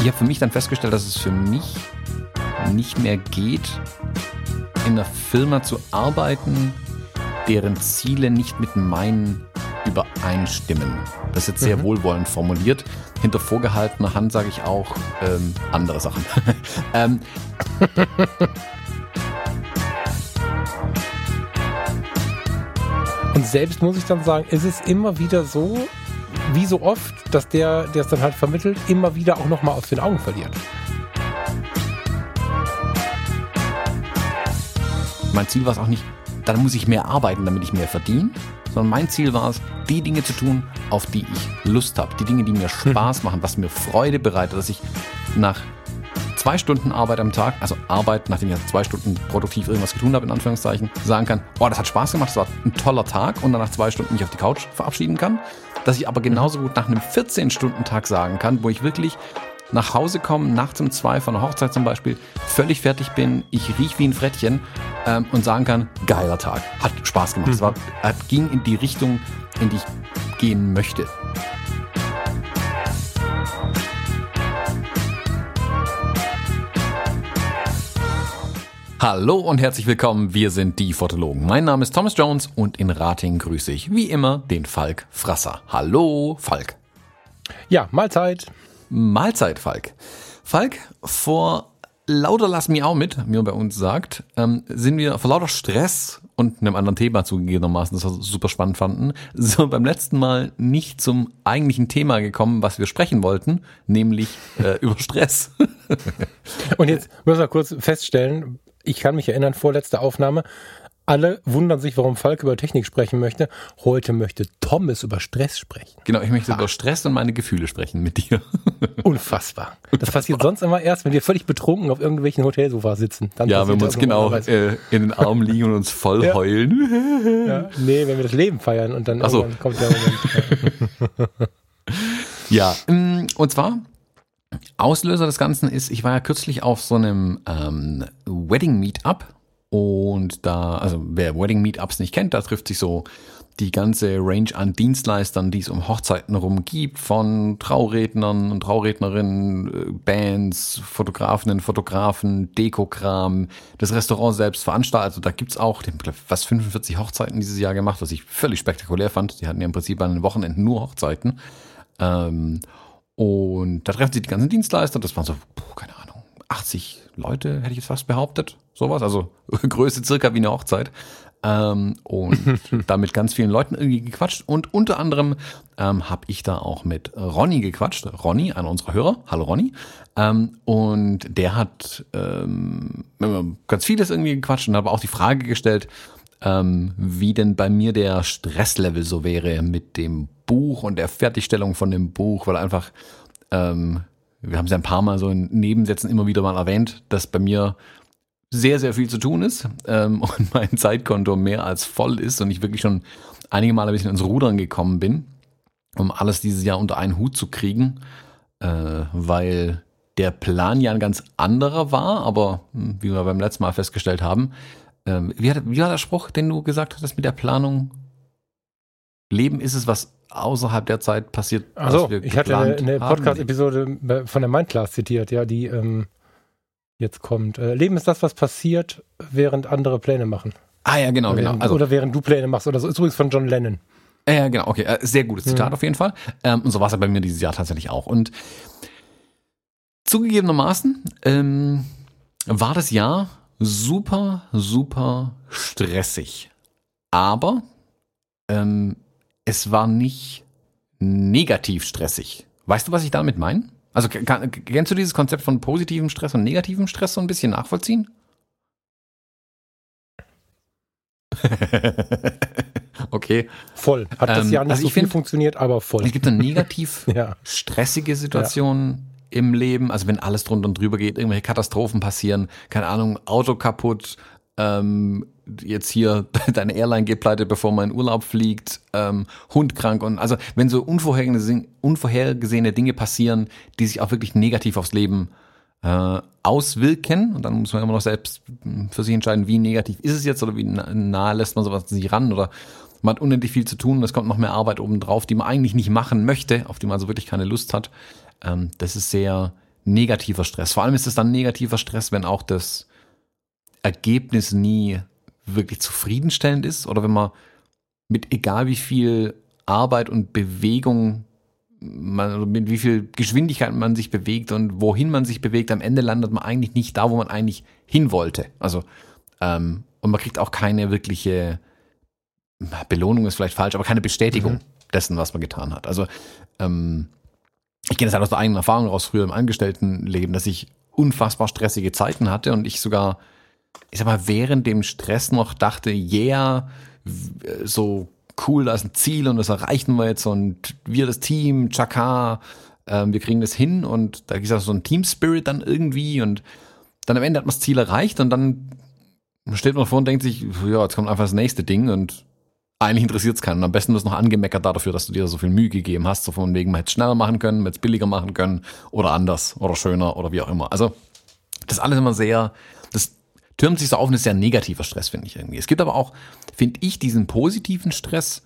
Ich habe für mich dann festgestellt, dass es für mich nicht mehr geht, in einer Firma zu arbeiten, deren Ziele nicht mit meinen übereinstimmen. Das ist jetzt sehr mhm. wohlwollend formuliert. Hinter vorgehaltener Hand sage ich auch ähm, andere Sachen. ähm, selbst muss ich dann sagen, ist es immer wieder so, wie so oft, dass der, der es dann halt vermittelt, immer wieder auch nochmal aus den Augen verliert. Mein Ziel war es auch nicht, dann muss ich mehr arbeiten, damit ich mehr verdiene, sondern mein Ziel war es, die Dinge zu tun, auf die ich Lust habe, die Dinge, die mir Spaß machen, was mir Freude bereitet, dass ich nach zwei Stunden Arbeit am Tag, also Arbeit, nachdem ich zwei Stunden produktiv irgendwas getan habe, in Anführungszeichen, sagen kann, oh, das hat Spaß gemacht, das war ein toller Tag und dann nach zwei Stunden mich auf die Couch verabschieden kann. Dass ich aber genauso gut nach einem 14-Stunden-Tag sagen kann, wo ich wirklich nach Hause komme, nachts um zwei von einer Hochzeit zum Beispiel, völlig fertig bin, ich riech wie ein Frettchen ähm, und sagen kann, geiler Tag, hat Spaß gemacht. Mhm. Es war, hat, ging in die Richtung, in die ich gehen möchte. Hallo und herzlich willkommen, wir sind die Fotologen. Mein Name ist Thomas Jones und in Rating grüße ich wie immer den Falk Frasser. Hallo, Falk. Ja, Mahlzeit. Mahlzeit, Falk. Falk, vor lauter Lass mich auch mit, wie man bei uns sagt, ähm, sind wir vor lauter Stress und einem anderen Thema zugegebenermaßen, das wir super spannend fanden, so beim letzten Mal nicht zum eigentlichen Thema gekommen, was wir sprechen wollten, nämlich äh, über Stress. und jetzt müssen wir kurz feststellen, ich kann mich erinnern, vorletzte Aufnahme, alle wundern sich, warum Falk über Technik sprechen möchte. Heute möchte Thomas über Stress sprechen. Genau, ich möchte ah. über Stress und meine Gefühle sprechen mit dir. Unfassbar. Das passiert sonst immer erst, wenn wir völlig betrunken auf irgendwelchen Hotelsofas sitzen. Dann ja, wenn wir uns genau äh, in den Armen liegen und uns voll ja. heulen. Ja. Nee, wenn wir das Leben feiern und dann so. kommt der Moment. ja, mm, und zwar Auslöser des Ganzen ist, ich war ja kürzlich auf so einem ähm, Wedding Meetup und da, also wer Wedding Meetups nicht kennt, da trifft sich so die ganze Range an Dienstleistern, die es um Hochzeiten herum gibt, von Traurednern und Traurednerinnen, äh, Bands, Fotografinnen, Fotografen, Dekokram, das Restaurant selbst veranstaltet. Also da gibt's auch, die haben fast 45 Hochzeiten dieses Jahr gemacht, was ich völlig spektakulär fand. Die hatten ja im Prinzip an den Wochenenden nur Hochzeiten. Ähm, und da treffen sich die ganzen Dienstleister, das waren so, keine Ahnung, 80 Leute, hätte ich jetzt fast behauptet. Sowas, also Größe circa wie eine Hochzeit. Ähm, und damit ganz vielen Leuten irgendwie gequatscht. Und unter anderem ähm, habe ich da auch mit Ronny gequatscht. Ronny, einer unserer Hörer. Hallo Ronny. Ähm, und der hat ähm, ganz vieles irgendwie gequatscht und habe auch die Frage gestellt, ähm, wie denn bei mir der Stresslevel so wäre mit dem Buch und der Fertigstellung von dem Buch, weil einfach, ähm, wir haben es ja ein paar Mal so in Nebensätzen immer wieder mal erwähnt, dass bei mir sehr, sehr viel zu tun ist ähm, und mein Zeitkonto mehr als voll ist und ich wirklich schon einige Male ein bisschen ins Rudern gekommen bin, um alles dieses Jahr unter einen Hut zu kriegen, äh, weil der Plan ja ein ganz anderer war, aber hm, wie wir beim letzten Mal festgestellt haben, äh, wie, hat, wie war der Spruch, den du gesagt hattest mit der Planung? Leben ist es, was außerhalb der Zeit passiert. Also ich hatte eine, eine Podcast-Episode von der Mindclass zitiert, ja, die ähm, jetzt kommt. Äh, Leben ist das, was passiert, während andere Pläne machen. Ah ja, genau, oder genau. Also, oder während du Pläne machst oder so. Ist übrigens von John Lennon. Ja, genau, okay. Äh, sehr gutes Zitat mhm. auf jeden Fall. Ähm, und so war es ja bei mir dieses Jahr tatsächlich auch. Und zugegebenermaßen ähm, war das Jahr super, super stressig. Aber ähm, es war nicht negativ stressig. Weißt du, was ich damit meine? Also kann, kennst du dieses Konzept von positivem Stress und negativem Stress so ein bisschen nachvollziehen? okay. Voll. Hat das ähm, Jahr nicht also so viel find, funktioniert, aber voll. Es gibt eine negativ ja. stressige Situation ja. im Leben, also wenn alles drunter und drüber geht, irgendwelche Katastrophen passieren, keine Ahnung, Auto kaputt, ähm, jetzt hier deine Airline geht pleite, bevor man in Urlaub fliegt, ähm, Hund krank und also wenn so unvorhergesehene, Dinge passieren, die sich auch wirklich negativ aufs Leben äh, auswirken. Und dann muss man immer noch selbst für sich entscheiden, wie negativ ist es jetzt oder wie nahe lässt man sowas sich ran oder man hat unendlich viel zu tun und es kommt noch mehr Arbeit obendrauf, die man eigentlich nicht machen möchte, auf die man also wirklich keine Lust hat. Ähm, das ist sehr negativer Stress. Vor allem ist es dann negativer Stress, wenn auch das Ergebnis nie wirklich zufriedenstellend ist oder wenn man mit egal wie viel Arbeit und Bewegung man, also mit wie viel Geschwindigkeit man sich bewegt und wohin man sich bewegt, am Ende landet man eigentlich nicht da, wo man eigentlich hin wollte. Also ähm, und man kriegt auch keine wirkliche Belohnung ist vielleicht falsch, aber keine Bestätigung mhm. dessen, was man getan hat. Also ähm, ich kenne das halt aus der eigenen Erfahrung raus früher im Angestelltenleben, dass ich unfassbar stressige Zeiten hatte und ich sogar, ich sag mal, während dem Stress noch dachte, yeah, so cool, da ist ein Ziel und das erreichen wir jetzt und wir das Team, Chaka, äh, wir kriegen das hin und da gibt es so ein Team Spirit dann irgendwie und dann am Ende hat man das Ziel erreicht und dann steht man vor und denkt sich, ja, jetzt kommt einfach das nächste Ding und eigentlich interessiert es keinen. Am besten wirst du noch angemeckert dafür, dass du dir so viel Mühe gegeben hast, so von wegen, man hätte es schneller machen können, man hätte es billiger machen können oder anders oder schöner oder wie auch immer. Also das ist alles immer sehr, das türmt sich so auf und ist sehr negativer Stress, finde ich irgendwie. Es gibt aber auch, finde ich, diesen positiven Stress.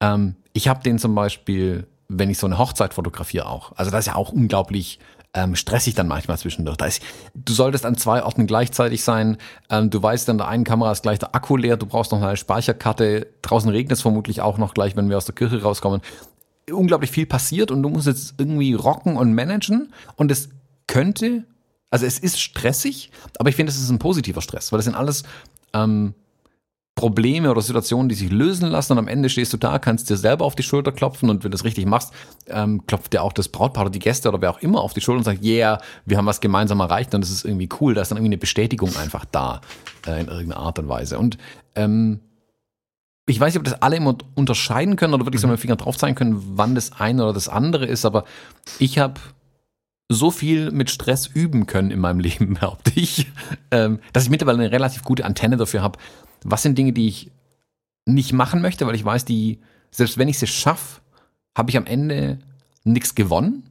Ähm, ich habe den zum Beispiel, wenn ich so eine Hochzeit fotografiere auch. Also das ist ja auch unglaublich ähm, stressig dann manchmal zwischendurch. Da ist, du solltest an zwei Orten gleichzeitig sein. Ähm, du weißt, an der einen Kamera ist gleich der Akku leer. Du brauchst noch eine Speicherkarte. Draußen regnet es vermutlich auch noch gleich, wenn wir aus der Kirche rauskommen. Unglaublich viel passiert und du musst jetzt irgendwie rocken und managen. Und es könnte also es ist stressig, aber ich finde, es ist ein positiver Stress, weil das sind alles ähm, Probleme oder Situationen, die sich lösen lassen und am Ende stehst du da, kannst dir selber auf die Schulter klopfen und wenn du das richtig machst, ähm, klopft dir auch das Brautpaar oder die Gäste oder wer auch immer auf die Schulter und sagt, yeah, wir haben was gemeinsam erreicht und das ist irgendwie cool, da ist dann irgendwie eine Bestätigung einfach da äh, in irgendeiner Art und Weise. Und ähm, ich weiß nicht, ob das alle immer unterscheiden können oder wirklich so mit dem Finger drauf zeigen können, wann das eine oder das andere ist, aber ich habe so viel mit Stress üben können in meinem Leben, behaupte ich, ähm, dass ich mittlerweile eine relativ gute Antenne dafür habe. Was sind Dinge, die ich nicht machen möchte, weil ich weiß, die, selbst wenn ich sie schaffe, habe ich am Ende nichts gewonnen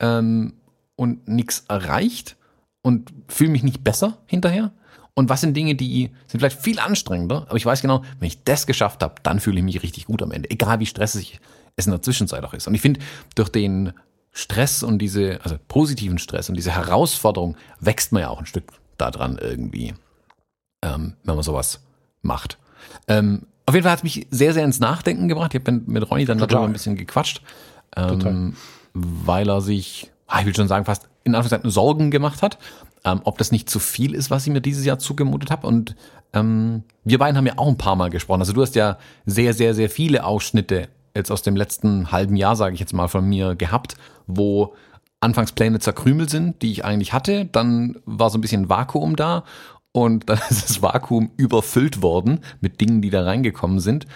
ähm, und nichts erreicht und fühle mich nicht besser hinterher. Und was sind Dinge, die sind vielleicht viel anstrengender, aber ich weiß genau, wenn ich das geschafft habe, dann fühle ich mich richtig gut am Ende, egal wie stressig es in der Zwischenzeit auch ist. Und ich finde, durch den Stress und diese, also positiven Stress und diese Herausforderung wächst man ja auch ein Stück daran irgendwie, ähm, wenn man sowas macht. Ähm, auf jeden Fall hat es mich sehr, sehr ins Nachdenken gebracht. Ich habe mit Ronny dann darüber ein bisschen gequatscht, ähm, weil er sich, ah, ich will schon sagen, fast in Anführungszeichen Sorgen gemacht hat, ähm, ob das nicht zu viel ist, was ich mir dieses Jahr zugemutet habe. Und ähm, wir beiden haben ja auch ein paar Mal gesprochen. Also du hast ja sehr, sehr, sehr viele Ausschnitte jetzt aus dem letzten halben Jahr, sage ich jetzt mal, von mir gehabt, wo Anfangspläne zerkrümelt sind, die ich eigentlich hatte. Dann war so ein bisschen Vakuum da und dann ist das Vakuum überfüllt worden mit Dingen, die da reingekommen sind.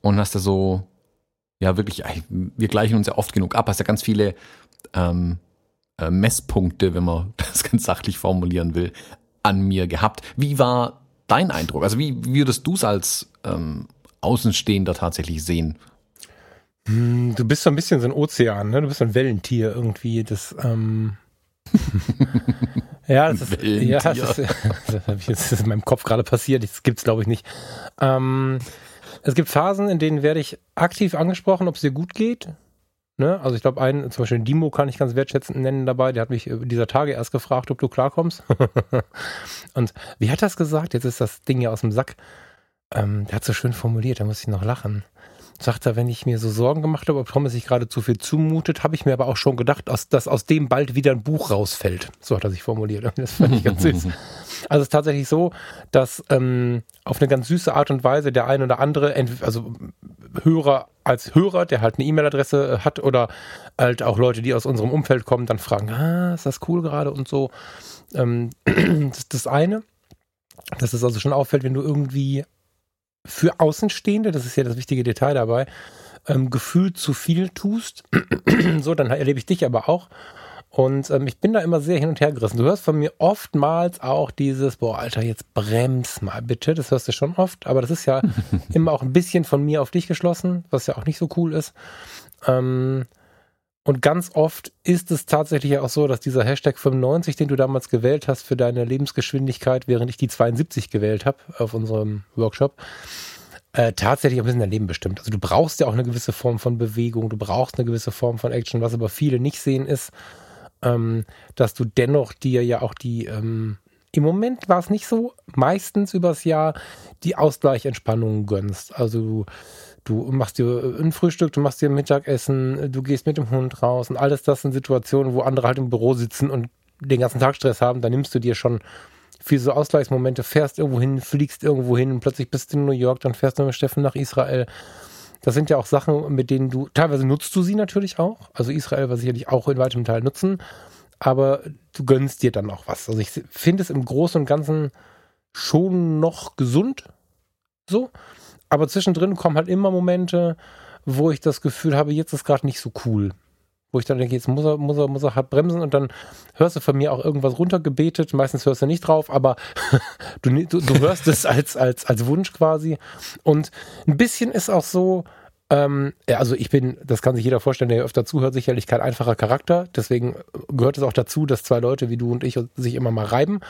Und hast da so, ja wirklich, wir gleichen uns ja oft genug ab, hast ja ganz viele ähm, äh, Messpunkte, wenn man das ganz sachlich formulieren will, an mir gehabt. Wie war dein Eindruck? Also wie, wie würdest du es als ähm, Außenstehender tatsächlich sehen? Hm, du bist so ein bisschen so ein Ozean, ne? Du bist so ein Wellentier irgendwie. Das, ähm ja, das ist, ja, das ist, das ist in meinem Kopf gerade passiert. Das gibt's glaube ich nicht. Ähm, es gibt Phasen, in denen werde ich aktiv angesprochen, ob es dir gut geht. Ne? Also ich glaube, einen, zum Beispiel Dimo kann ich ganz wertschätzend nennen dabei, der hat mich dieser Tage erst gefragt, ob du klarkommst. Und wie hat das gesagt? Jetzt ist das Ding ja aus dem Sack. Ähm, der hat so schön formuliert, da muss ich noch lachen sagt er, wenn ich mir so Sorgen gemacht habe, ob Thomas sich gerade zu viel zumutet, habe ich mir aber auch schon gedacht, dass aus dem bald wieder ein Buch rausfällt. So hat er sich formuliert. Das fand ich ganz süß. Also es ist tatsächlich so, dass ähm, auf eine ganz süße Art und Weise der ein oder andere, also Hörer als Hörer, der halt eine E-Mail-Adresse äh, hat oder halt auch Leute, die aus unserem Umfeld kommen, dann fragen, ah, ist das cool gerade und so. Ähm, das ist das eine. Dass es also schon auffällt, wenn du irgendwie für Außenstehende, das ist ja das wichtige Detail dabei, ähm, gefühlt zu viel tust. so, dann erlebe ich dich aber auch. Und ähm, ich bin da immer sehr hin und her gerissen. Du hörst von mir oftmals auch dieses, boah, Alter, jetzt brems mal bitte. Das hörst du schon oft, aber das ist ja immer auch ein bisschen von mir auf dich geschlossen, was ja auch nicht so cool ist. Ähm, Und ganz oft ist es tatsächlich auch so, dass dieser Hashtag 95, den du damals gewählt hast für deine Lebensgeschwindigkeit, während ich die 72 gewählt habe auf unserem Workshop, äh, tatsächlich ein bisschen dein Leben bestimmt. Also du brauchst ja auch eine gewisse Form von Bewegung, du brauchst eine gewisse Form von Action. Was aber viele nicht sehen, ist, ähm, dass du dennoch dir ja auch die, ähm, im Moment war es nicht so, meistens übers Jahr die Ausgleichentspannungen gönnst. Also du Du machst dir ein Frühstück, du machst dir ein Mittagessen, du gehst mit dem Hund raus und alles das sind Situationen, wo andere halt im Büro sitzen und den ganzen Tag Stress haben. Da nimmst du dir schon für so Ausgleichsmomente, fährst irgendwo hin, fliegst irgendwo hin und plötzlich bist du in New York, dann fährst du mit Steffen nach Israel. Das sind ja auch Sachen, mit denen du, teilweise nutzt du sie natürlich auch. Also Israel war sicherlich auch in weitem Teil nutzen, aber du gönnst dir dann auch was. Also ich finde es im Großen und Ganzen schon noch gesund. So. Aber zwischendrin kommen halt immer Momente, wo ich das Gefühl habe, jetzt ist gerade nicht so cool. Wo ich dann denke, jetzt muss er, muss er, muss er hart bremsen und dann hörst du von mir auch irgendwas runtergebetet. Meistens hörst du nicht drauf, aber du, du, du hörst es als, als, als Wunsch quasi. Und ein bisschen ist auch so, ähm, ja, also ich bin, das kann sich jeder vorstellen, der öfter zuhört, sicherlich kein einfacher Charakter. Deswegen gehört es auch dazu, dass zwei Leute wie du und ich sich immer mal reiben.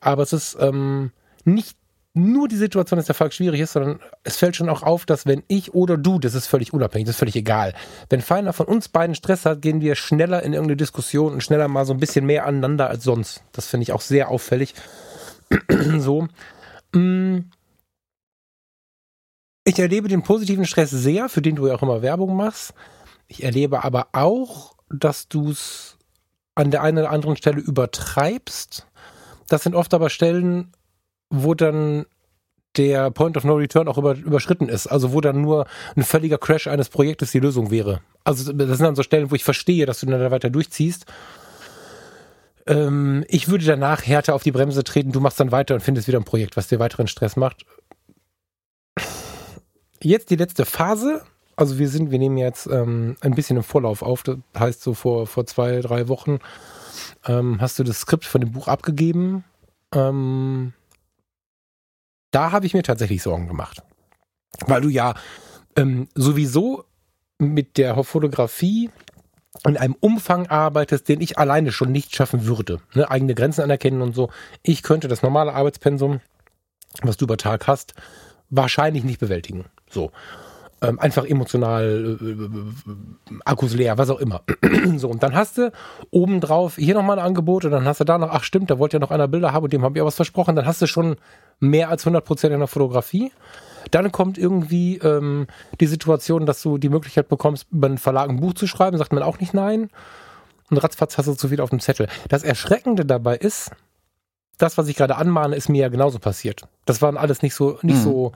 Aber es ist ähm, nicht nur die Situation, dass der Fall schwierig ist, sondern es fällt schon auch auf, dass wenn ich oder du, das ist völlig unabhängig, das ist völlig egal. Wenn Feiner von uns beiden Stress hat, gehen wir schneller in irgendeine Diskussion und schneller mal so ein bisschen mehr aneinander als sonst. Das finde ich auch sehr auffällig. so. Mm. Ich erlebe den positiven Stress sehr, für den du ja auch immer Werbung machst. Ich erlebe aber auch, dass du es an der einen oder anderen Stelle übertreibst. Das sind oft aber Stellen, wo dann der Point of No Return auch über, überschritten ist. Also wo dann nur ein völliger Crash eines Projektes die Lösung wäre. Also das sind dann so Stellen, wo ich verstehe, dass du dann da weiter durchziehst. Ähm, ich würde danach härter auf die Bremse treten, du machst dann weiter und findest wieder ein Projekt, was dir weiteren Stress macht. Jetzt die letzte Phase. Also wir sind, wir nehmen jetzt ähm, ein bisschen im Vorlauf auf. Das heißt so vor, vor zwei, drei Wochen ähm, hast du das Skript von dem Buch abgegeben. Ähm, da habe ich mir tatsächlich Sorgen gemacht. Weil du ja ähm, sowieso mit der Fotografie in einem Umfang arbeitest, den ich alleine schon nicht schaffen würde. Ne? Eigene Grenzen anerkennen und so. Ich könnte das normale Arbeitspensum, was du über Tag hast, wahrscheinlich nicht bewältigen. So ähm, einfach emotional, äh, äh, Akkus leer, was auch immer. so, und dann hast du obendrauf hier nochmal ein Angebot und dann hast du da noch, ach stimmt, da wollte ja noch einer Bilder haben und dem habe ich auch was versprochen, dann hast du schon mehr als 100 Prozent in der Fotografie. Dann kommt irgendwie ähm, die Situation, dass du die Möglichkeit bekommst, über einen Verlag ein Buch zu schreiben, sagt man auch nicht nein. Und ratzfatz hast du zu viel auf dem Zettel. Das Erschreckende dabei ist, das, was ich gerade anmahne, ist mir ja genauso passiert. Das waren alles nicht so, nicht hm. so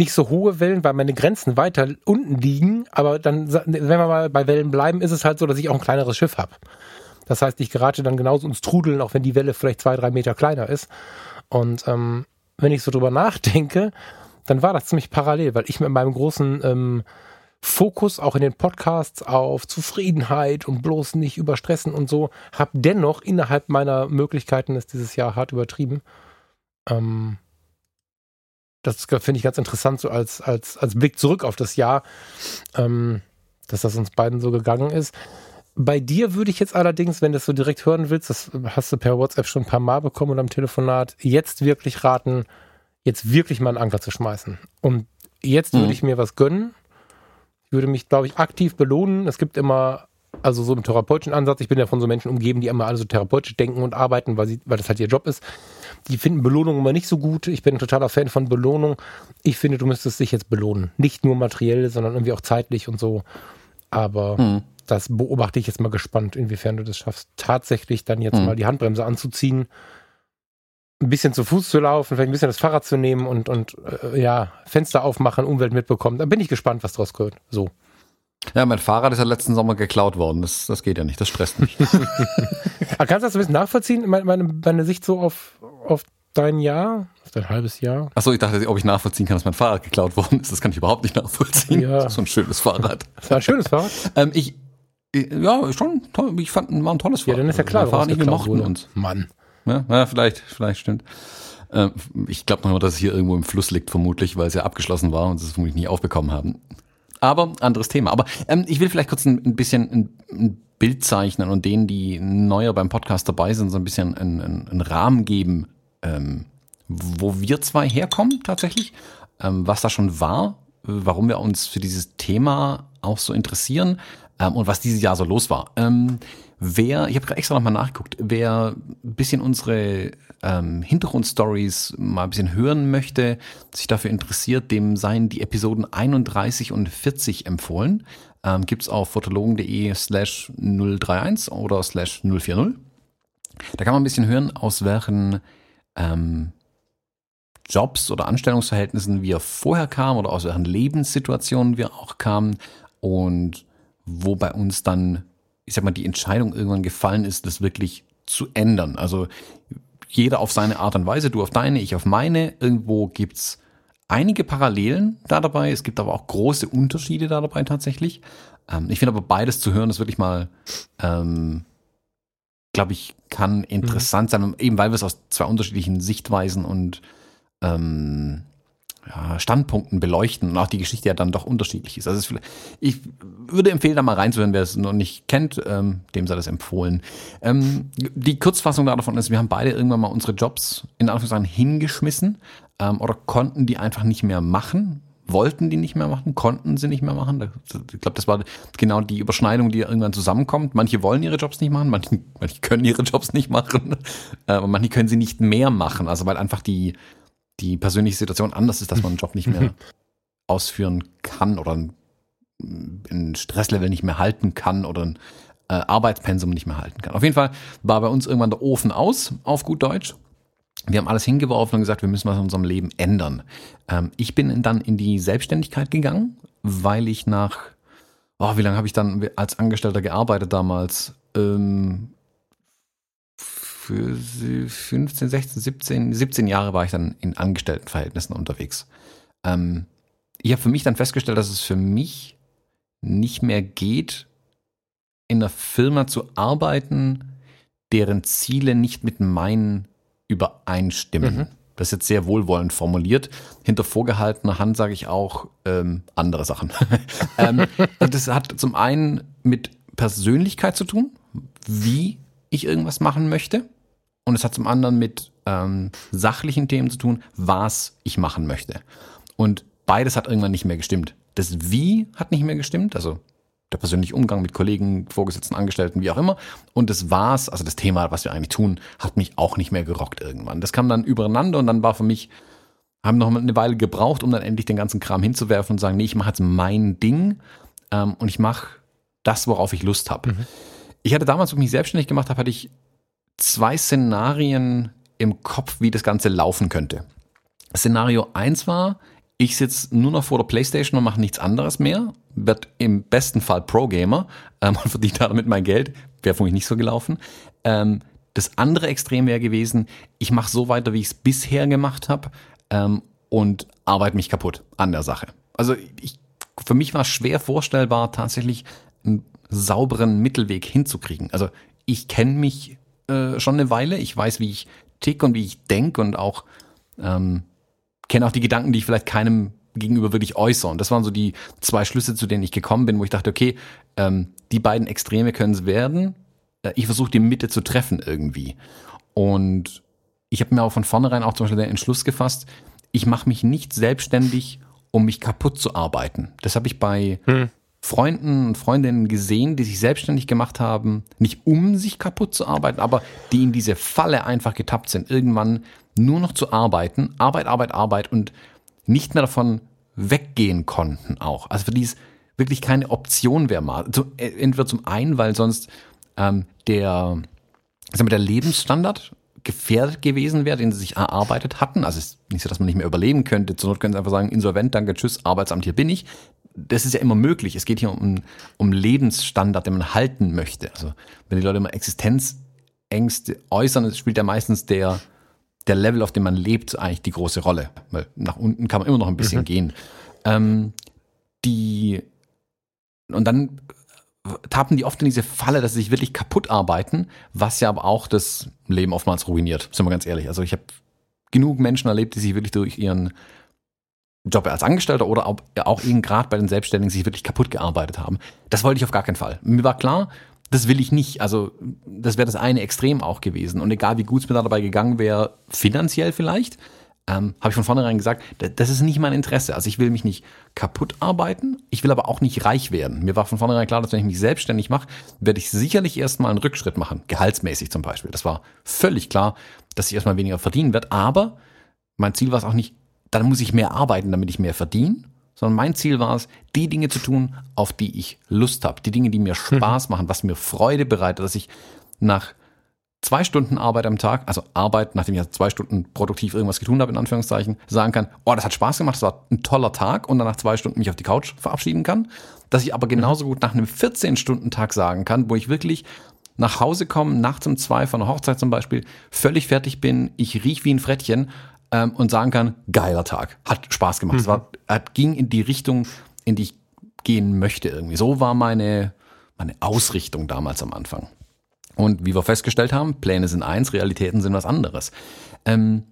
nicht so hohe Wellen, weil meine Grenzen weiter unten liegen. Aber dann, wenn wir mal bei Wellen bleiben, ist es halt so, dass ich auch ein kleineres Schiff habe. Das heißt, ich gerate dann genauso ins Trudeln, auch wenn die Welle vielleicht zwei, drei Meter kleiner ist. Und ähm, wenn ich so drüber nachdenke, dann war das ziemlich parallel, weil ich mit meinem großen ähm, Fokus auch in den Podcasts auf Zufriedenheit und bloß nicht überstressen und so, habe dennoch innerhalb meiner Möglichkeiten es dieses Jahr hart übertrieben. Ähm, das finde ich ganz interessant, so als, als, als Blick zurück auf das Jahr, ähm, dass das uns beiden so gegangen ist. Bei dir würde ich jetzt allerdings, wenn du es so direkt hören willst, das hast du per WhatsApp schon ein paar Mal bekommen und am Telefonat, jetzt wirklich raten, jetzt wirklich mal einen Anker zu schmeißen. Und jetzt mhm. würde ich mir was gönnen. Ich würde mich, glaube ich, aktiv belohnen. Es gibt immer, also so im therapeutischen Ansatz, ich bin ja von so Menschen umgeben, die immer alle so therapeutisch denken und arbeiten, weil, sie, weil das halt ihr Job ist die finden Belohnung immer nicht so gut. Ich bin ein totaler Fan von Belohnung. Ich finde, du müsstest dich jetzt belohnen. Nicht nur materiell, sondern irgendwie auch zeitlich und so. Aber hm. das beobachte ich jetzt mal gespannt, inwiefern du das schaffst, tatsächlich dann jetzt hm. mal die Handbremse anzuziehen, ein bisschen zu Fuß zu laufen, vielleicht ein bisschen das Fahrrad zu nehmen und, und äh, ja, Fenster aufmachen, Umwelt mitbekommen. Da bin ich gespannt, was draus gehört. So. Ja, mein Fahrrad ist ja letzten Sommer geklaut worden. Das, das geht ja nicht, das stresst mich. Aber kannst du das ein bisschen nachvollziehen, meine, meine, meine Sicht so auf, auf dein Jahr, auf dein halbes Jahr? Achso, ich dachte, ob ich nachvollziehen kann, dass mein Fahrrad geklaut worden ist. Das kann ich überhaupt nicht nachvollziehen. Ja. Das ist so ein schönes Fahrrad. Das war ein schönes Fahrrad? ähm, ich, ja, schon toll. Ich fand, war ein tolles Fahrrad. Ja, dann ist ja klar, Fahrrad nicht gemochten wurde. uns. Mann. Ja, ja, vielleicht, vielleicht stimmt. Ähm, ich glaube noch, dass es hier irgendwo im Fluss liegt, vermutlich, weil es ja abgeschlossen war und sie es vermutlich nie aufbekommen haben. Aber anderes Thema. Aber ähm, ich will vielleicht kurz ein, ein bisschen ein, ein, Bild zeichnen und denen, die neuer beim Podcast dabei sind, so ein bisschen einen, einen Rahmen geben, ähm, wo wir zwei herkommen tatsächlich, ähm, was da schon war, warum wir uns für dieses Thema auch so interessieren ähm, und was dieses Jahr so los war. Wer, ich habe gerade extra nochmal nachgeguckt, wer ein bisschen unsere ähm, Hintergrundstories mal ein bisschen hören möchte, sich dafür interessiert, dem seien die Episoden 31 und 40 empfohlen. Ähm, Gibt es auf fotologen.de slash 031 oder slash 040. Da kann man ein bisschen hören, aus welchen ähm, Jobs oder Anstellungsverhältnissen wir vorher kamen oder aus welchen Lebenssituationen wir auch kamen und wo bei uns dann, ich sag mal, die Entscheidung irgendwann gefallen ist, das wirklich zu ändern. Also jeder auf seine Art und Weise, du auf deine, ich auf meine. Irgendwo gibt's einige Parallelen da dabei. Es gibt aber auch große Unterschiede da dabei tatsächlich. Ähm, ich finde aber beides zu hören, ist wirklich mal, ähm, glaube ich, kann interessant mhm. sein, eben weil wir es aus zwei unterschiedlichen Sichtweisen und ähm, ja, Standpunkten beleuchten und auch die Geschichte ja dann doch unterschiedlich ist. Also ich würde empfehlen, da mal reinzuhören, wer es noch nicht kennt, ähm, dem sei das empfohlen. Ähm, die Kurzfassung davon ist, wir haben beide irgendwann mal unsere Jobs in Anführungszeichen hingeschmissen ähm, oder konnten die einfach nicht mehr machen, wollten die nicht mehr machen, konnten sie nicht mehr machen. Ich glaube, das war genau die Überschneidung, die irgendwann zusammenkommt. Manche wollen ihre Jobs nicht machen, manche, manche können ihre Jobs nicht machen, äh, manche können sie nicht mehr machen. Also weil einfach die die persönliche Situation anders ist, dass man einen Job nicht mehr ausführen kann oder ein, Stresslevel nicht mehr halten kann oder ein äh, Arbeitspensum nicht mehr halten kann. Auf jeden Fall war bei uns irgendwann der Ofen aus, auf gut Deutsch. Wir haben alles hingeworfen und gesagt, wir müssen was in unserem Leben ändern. Ähm, ich bin dann in die Selbstständigkeit gegangen, weil ich nach, oh, wie lange habe ich dann als Angestellter gearbeitet damals? Ähm, für 15, 16, 17, 17 Jahre war ich dann in Angestelltenverhältnissen unterwegs. Ähm, ich habe für mich dann festgestellt, dass es für mich nicht mehr geht, in einer Firma zu arbeiten, deren Ziele nicht mit meinen übereinstimmen. Mhm. Das ist jetzt sehr wohlwollend formuliert. Hinter vorgehaltener Hand sage ich auch ähm, andere Sachen. ähm, das hat zum einen mit Persönlichkeit zu tun, wie ich irgendwas machen möchte. Und es hat zum anderen mit ähm, sachlichen Themen zu tun, was ich machen möchte. Und beides hat irgendwann nicht mehr gestimmt. Das Wie hat nicht mehr gestimmt, also der persönliche Umgang mit Kollegen, Vorgesetzten, Angestellten, wie auch immer. Und das war's, also das Thema, was wir eigentlich tun, hat mich auch nicht mehr gerockt irgendwann. Das kam dann übereinander und dann war für mich, haben noch eine Weile gebraucht, um dann endlich den ganzen Kram hinzuwerfen und sagen, nee, ich mache jetzt mein Ding ähm, und ich mache das, worauf ich Lust habe. Mhm. Ich hatte damals, wo ich mich selbstständig gemacht habe, hatte ich zwei Szenarien im Kopf, wie das Ganze laufen könnte. Szenario 1 war, ich sitze nur noch vor der Playstation und mache nichts anderes mehr, wird im besten Fall Pro-Gamer ähm, und verdiene damit mein Geld. Wäre für mich nicht so gelaufen. Ähm, das andere Extrem wäre gewesen, ich mache so weiter, wie ich es bisher gemacht habe ähm, und arbeite mich kaputt an der Sache. Also ich, für mich war es schwer vorstellbar, tatsächlich einen sauberen Mittelweg hinzukriegen. Also ich kenne mich äh, schon eine Weile. Ich weiß, wie ich tick und wie ich denke und auch ähm, kenne auch die Gedanken, die ich vielleicht keinem gegenüber wirklich äußere. Und das waren so die zwei Schlüsse, zu denen ich gekommen bin, wo ich dachte, okay, ähm, die beiden Extreme können es werden. Äh, ich versuche die Mitte zu treffen irgendwie. Und ich habe mir auch von vornherein auch zum Beispiel den Entschluss gefasst, ich mache mich nicht selbstständig, um mich kaputt zu arbeiten. Das habe ich bei hm. Freunden und Freundinnen gesehen, die sich selbstständig gemacht haben, nicht um sich kaputt zu arbeiten, aber die in diese Falle einfach getappt sind, irgendwann nur noch zu arbeiten, Arbeit, Arbeit, Arbeit und nicht mehr davon weggehen konnten auch. Also für die es wirklich keine Option wäre mal. Äh, entweder zum einen, weil sonst ähm, der, sagen wir, der Lebensstandard gefährdet gewesen wäre, den sie sich erarbeitet hatten. Also es ist nicht so, dass man nicht mehr überleben könnte. Zur Not können sie einfach sagen, insolvent, danke, tschüss, Arbeitsamt, hier bin ich das ist ja immer möglich. Es geht hier um, um Lebensstandard, den man halten möchte. Also wenn die Leute immer Existenzängste äußern, spielt ja meistens der, der Level, auf dem man lebt, eigentlich die große Rolle. Weil nach unten kann man immer noch ein bisschen mhm. gehen. Ähm, die und dann tappen die oft in diese Falle, dass sie sich wirklich kaputt arbeiten, was ja aber auch das Leben oftmals ruiniert, sind wir ganz ehrlich. Also ich habe genug Menschen erlebt, die sich wirklich durch ihren Job als Angestellter oder ob auch eben gerade bei den Selbstständigen sich wirklich kaputt gearbeitet haben. Das wollte ich auf gar keinen Fall. Mir war klar, das will ich nicht. Also das wäre das eine Extrem auch gewesen. Und egal wie gut es mir da dabei gegangen wäre, finanziell vielleicht, ähm, habe ich von vornherein gesagt, das ist nicht mein Interesse. Also ich will mich nicht kaputt arbeiten, ich will aber auch nicht reich werden. Mir war von vornherein klar, dass wenn ich mich selbstständig mache, werde ich sicherlich erstmal einen Rückschritt machen, gehaltsmäßig zum Beispiel. Das war völlig klar, dass ich erstmal weniger verdienen werde. Aber mein Ziel war es auch nicht, dann muss ich mehr arbeiten, damit ich mehr verdiene, sondern mein Ziel war es, die Dinge zu tun, auf die ich Lust habe, die Dinge, die mir Spaß machen, was mir Freude bereitet, dass ich nach zwei Stunden Arbeit am Tag, also Arbeit, nachdem ich zwei Stunden produktiv irgendwas getan habe, in Anführungszeichen, sagen kann, oh, das hat Spaß gemacht, das war ein toller Tag und dann nach zwei Stunden mich auf die Couch verabschieden kann. Dass ich aber genauso gut nach einem 14-Stunden-Tag sagen kann, wo ich wirklich nach Hause komme, nachts um zwei von einer Hochzeit zum Beispiel, völlig fertig bin, ich riech wie ein Frettchen ähm, und sagen kann, geiler Tag, hat Spaß gemacht. Mhm. Es war, hat, ging in die Richtung, in die ich gehen möchte irgendwie. So war meine, meine Ausrichtung damals am Anfang. Und wie wir festgestellt haben, Pläne sind eins, Realitäten sind was anderes. Ähm,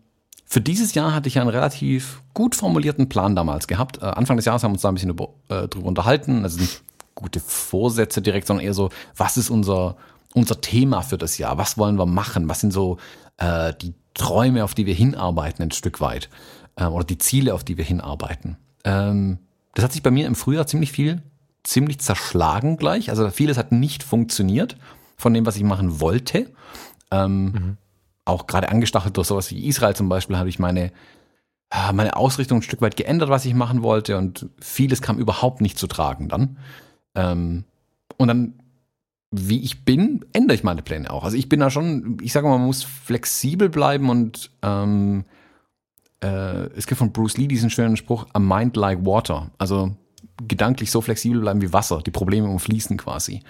für dieses Jahr hatte ich einen relativ gut formulierten Plan damals gehabt. Äh, Anfang des Jahres haben wir uns da ein bisschen über, äh, drüber unterhalten. Also nicht gute Vorsätze direkt, sondern eher so, was ist unser, unser Thema für das Jahr? Was wollen wir machen? Was sind so äh, die Träume, auf die wir hinarbeiten, ein Stück weit? Äh, oder die Ziele, auf die wir hinarbeiten? Ähm, das hat sich bei mir im Frühjahr ziemlich viel, ziemlich zerschlagen gleich. Also vieles hat nicht funktioniert von dem, was ich machen wollte. Ähm, mhm. Auch gerade angestachelt durch sowas wie Israel zum Beispiel habe ich meine, ah, meine Ausrichtung ein Stück weit geändert, was ich machen wollte und vieles kam überhaupt nicht zu tragen dann. Ähm, und dann, wie ich bin, ändere ich meine Pläne auch. Also ich bin da schon, ich sage mal, man muss flexibel bleiben und ähm, äh, es gibt von Bruce Lee diesen schönen Spruch, a mind like water. Also gedanklich so flexibel bleiben wie Wasser, die Probleme umfließen quasi.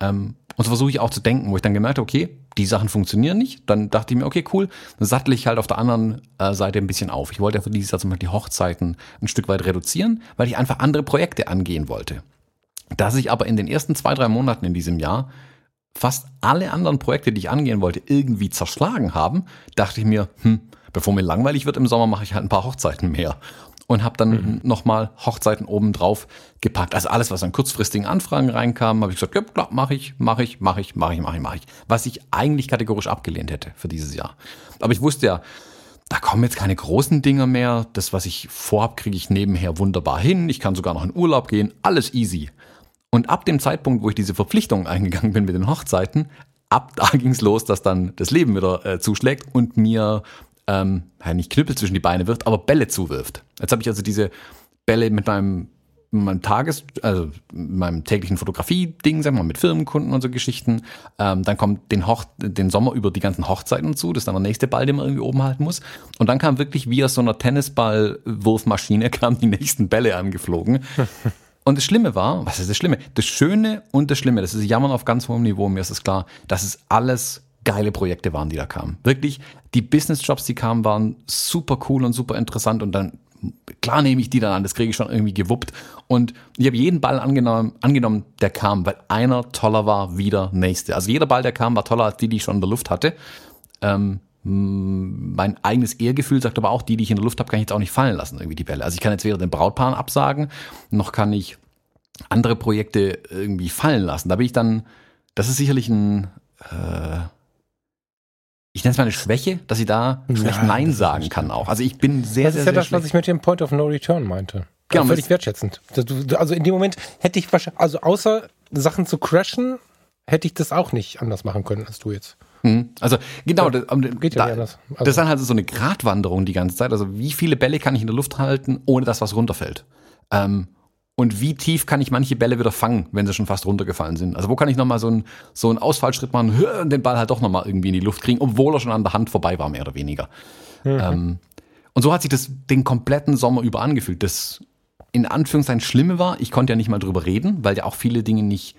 Ähm, und so versuche ich auch zu denken, wo ich dann gemerkt habe, okay, die Sachen funktionieren nicht. Dann dachte ich mir, okay, cool, dann sattel ich halt auf der anderen äh, Seite ein bisschen auf. Ich wollte ja für dieses Jahr zum Beispiel die Hochzeiten ein Stück weit reduzieren, weil ich einfach andere Projekte angehen wollte. Da sich aber in den ersten zwei, drei Monaten in diesem Jahr fast alle anderen Projekte, die ich angehen wollte, irgendwie zerschlagen haben, dachte ich mir, hm, bevor mir langweilig wird im Sommer, mache ich halt ein paar Hochzeiten mehr und habe dann mhm. nochmal Hochzeiten obendrauf gepackt. Also alles, was an kurzfristigen Anfragen reinkam, habe ich gesagt, ja klar, mache ich, mache ich, mache ich, mache ich, mache ich, mache ich. Was ich eigentlich kategorisch abgelehnt hätte für dieses Jahr. Aber ich wusste ja, da kommen jetzt keine großen Dinger mehr. Das, was ich vorhab, kriege ich nebenher wunderbar hin. Ich kann sogar noch in Urlaub gehen. Alles easy. Und ab dem Zeitpunkt, wo ich diese Verpflichtung eingegangen bin mit den Hochzeiten, ab da ging's los, dass dann das Leben wieder äh, zuschlägt und mir ähm, nicht Knüppel zwischen die Beine wirft, aber Bälle zuwirft. Jetzt habe ich also diese Bälle mit meinem, meinem Tages-, also meinem täglichen Fotografie-Ding, sagen wir mal, mit Firmenkunden und so Geschichten. Ähm, dann kommt den, Hoch den Sommer über die ganzen Hochzeiten zu, das ist dann der nächste Ball, den man irgendwie oben halten muss. Und dann kam wirklich wie aus so einer Tennisball-Wurfmaschine kamen die nächsten Bälle angeflogen. Und das Schlimme war, was ist das Schlimme? Das Schöne und das Schlimme, das ist Jammern auf ganz hohem Niveau, mir ist es klar, dass es alles geile Projekte waren, die da kamen. Wirklich, die Business-Jobs, die kamen, waren super cool und super interessant und dann, klar nehme ich die dann an, das kriege ich schon irgendwie gewuppt. Und ich habe jeden Ball angenommen, angenommen, der kam, weil einer toller war wie der nächste. Also jeder Ball, der kam, war toller als die, die ich schon in der Luft hatte. Ähm, mein eigenes Ehrgefühl sagt aber auch, die, die ich in der Luft habe, kann ich jetzt auch nicht fallen lassen, irgendwie die Bälle. Also ich kann jetzt weder den Brautpaaren absagen, noch kann ich andere Projekte irgendwie fallen lassen. Da bin ich dann, das ist sicherlich ein, äh, ich nenne es mal eine Schwäche, dass ich da schlecht ja, Nein sagen kann auch. Also ich bin sehr, das sehr, ist ja das, was ich mit dem Point of No Return meinte. Genau, völlig wertschätzend. Also in dem Moment hätte ich wahrscheinlich, also außer Sachen zu crashen, hätte ich das auch nicht anders machen können als du jetzt. Mhm. Also genau, das, geht ja da, anders. Also. Das ist dann halt so eine Gratwanderung die ganze Zeit. Also wie viele Bälle kann ich in der Luft halten, ohne dass was runterfällt? Ähm, und wie tief kann ich manche Bälle wieder fangen, wenn sie schon fast runtergefallen sind? Also wo kann ich nochmal so einen, so einen Ausfallschritt machen und den Ball halt doch nochmal irgendwie in die Luft kriegen, obwohl er schon an der Hand vorbei war, mehr oder weniger. Mhm. Ähm, und so hat sich das den kompletten Sommer über angefühlt. Das in Anführungszeichen Schlimme war, ich konnte ja nicht mal drüber reden, weil ja auch viele Dinge nicht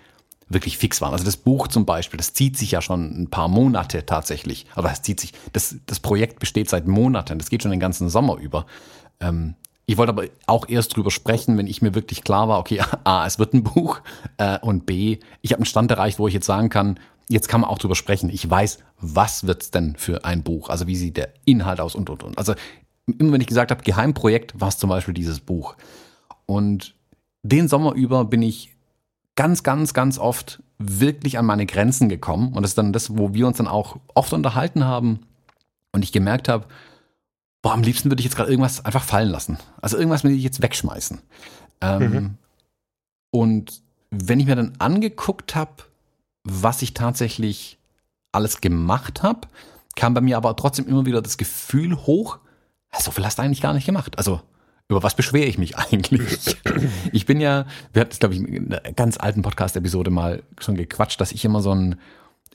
wirklich fix waren. Also das Buch zum Beispiel, das zieht sich ja schon ein paar Monate tatsächlich. Aber es zieht sich, das, das Projekt besteht seit Monaten, das geht schon den ganzen Sommer über. Ähm, ich wollte aber auch erst drüber sprechen, wenn ich mir wirklich klar war, okay, A, es wird ein Buch äh, und B, ich habe einen Stand erreicht, wo ich jetzt sagen kann, jetzt kann man auch drüber sprechen. Ich weiß, was wird's denn für ein Buch? Also wie sieht der Inhalt aus und und und. Also immer wenn ich gesagt habe, Geheimprojekt, war es zum Beispiel dieses Buch. Und den Sommer über bin ich ganz, ganz, ganz oft wirklich an meine Grenzen gekommen. Und das ist dann das, wo wir uns dann auch oft unterhalten haben. Und ich gemerkt habe, boah, am liebsten würde ich jetzt gerade irgendwas einfach fallen lassen. Also irgendwas will ich jetzt wegschmeißen. Ähm, mhm. Und wenn ich mir dann angeguckt habe, was ich tatsächlich alles gemacht habe, kam bei mir aber trotzdem immer wieder das Gefühl hoch, so viel hast du eigentlich gar nicht gemacht. Also über was beschwere ich mich eigentlich? Ich bin ja, wir hatten, glaube ich, in einer ganz alten Podcast-Episode mal schon gequatscht, dass ich immer so ein,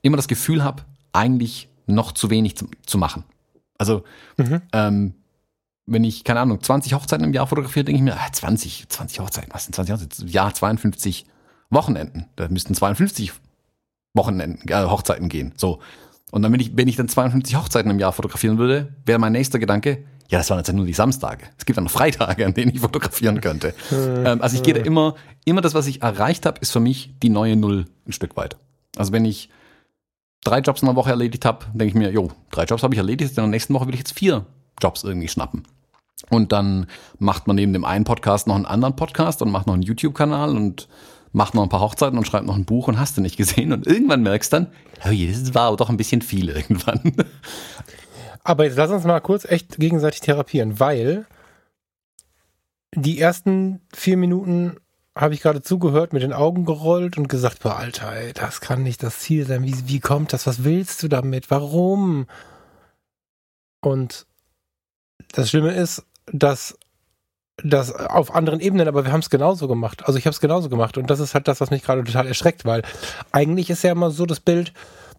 immer das Gefühl habe, eigentlich noch zu wenig zu, zu machen. Also, mhm. ähm, wenn ich, keine Ahnung, 20 Hochzeiten im Jahr fotografiere, denke ich mir, ah, 20, 20 Hochzeiten, was sind 20 Hochzeiten? Ja, 52 Wochenenden. Da müssten 52 Wochenenden, äh, Hochzeiten gehen. So. Und dann, wenn ich, wenn ich dann 52 Hochzeiten im Jahr fotografieren würde, wäre mein nächster Gedanke, ja, das waren jetzt nur die Samstage. Es gibt dann noch Freitage, an denen ich fotografieren könnte. ähm, also ich gehe da immer, immer das, was ich erreicht habe, ist für mich die neue Null ein Stück weit. Also wenn ich drei Jobs in der Woche erledigt habe, denke ich mir, jo, drei Jobs habe ich erledigt, in der nächsten Woche will ich jetzt vier Jobs irgendwie schnappen. Und dann macht man neben dem einen Podcast noch einen anderen Podcast und macht noch einen YouTube-Kanal und macht noch ein paar Hochzeiten und schreibt noch ein Buch und hast du nicht gesehen. Und irgendwann merkst du dann, je, das war doch ein bisschen viel irgendwann. Aber jetzt lass uns mal kurz echt gegenseitig therapieren, weil die ersten vier Minuten habe ich gerade zugehört, mit den Augen gerollt und gesagt, boah, Alter, ey, das kann nicht das Ziel sein. Wie, wie kommt das? Was willst du damit? Warum? Und das Schlimme ist, dass das auf anderen Ebenen, aber wir haben es genauso gemacht. Also ich habe es genauso gemacht und das ist halt das, was mich gerade total erschreckt, weil eigentlich ist ja immer so das Bild,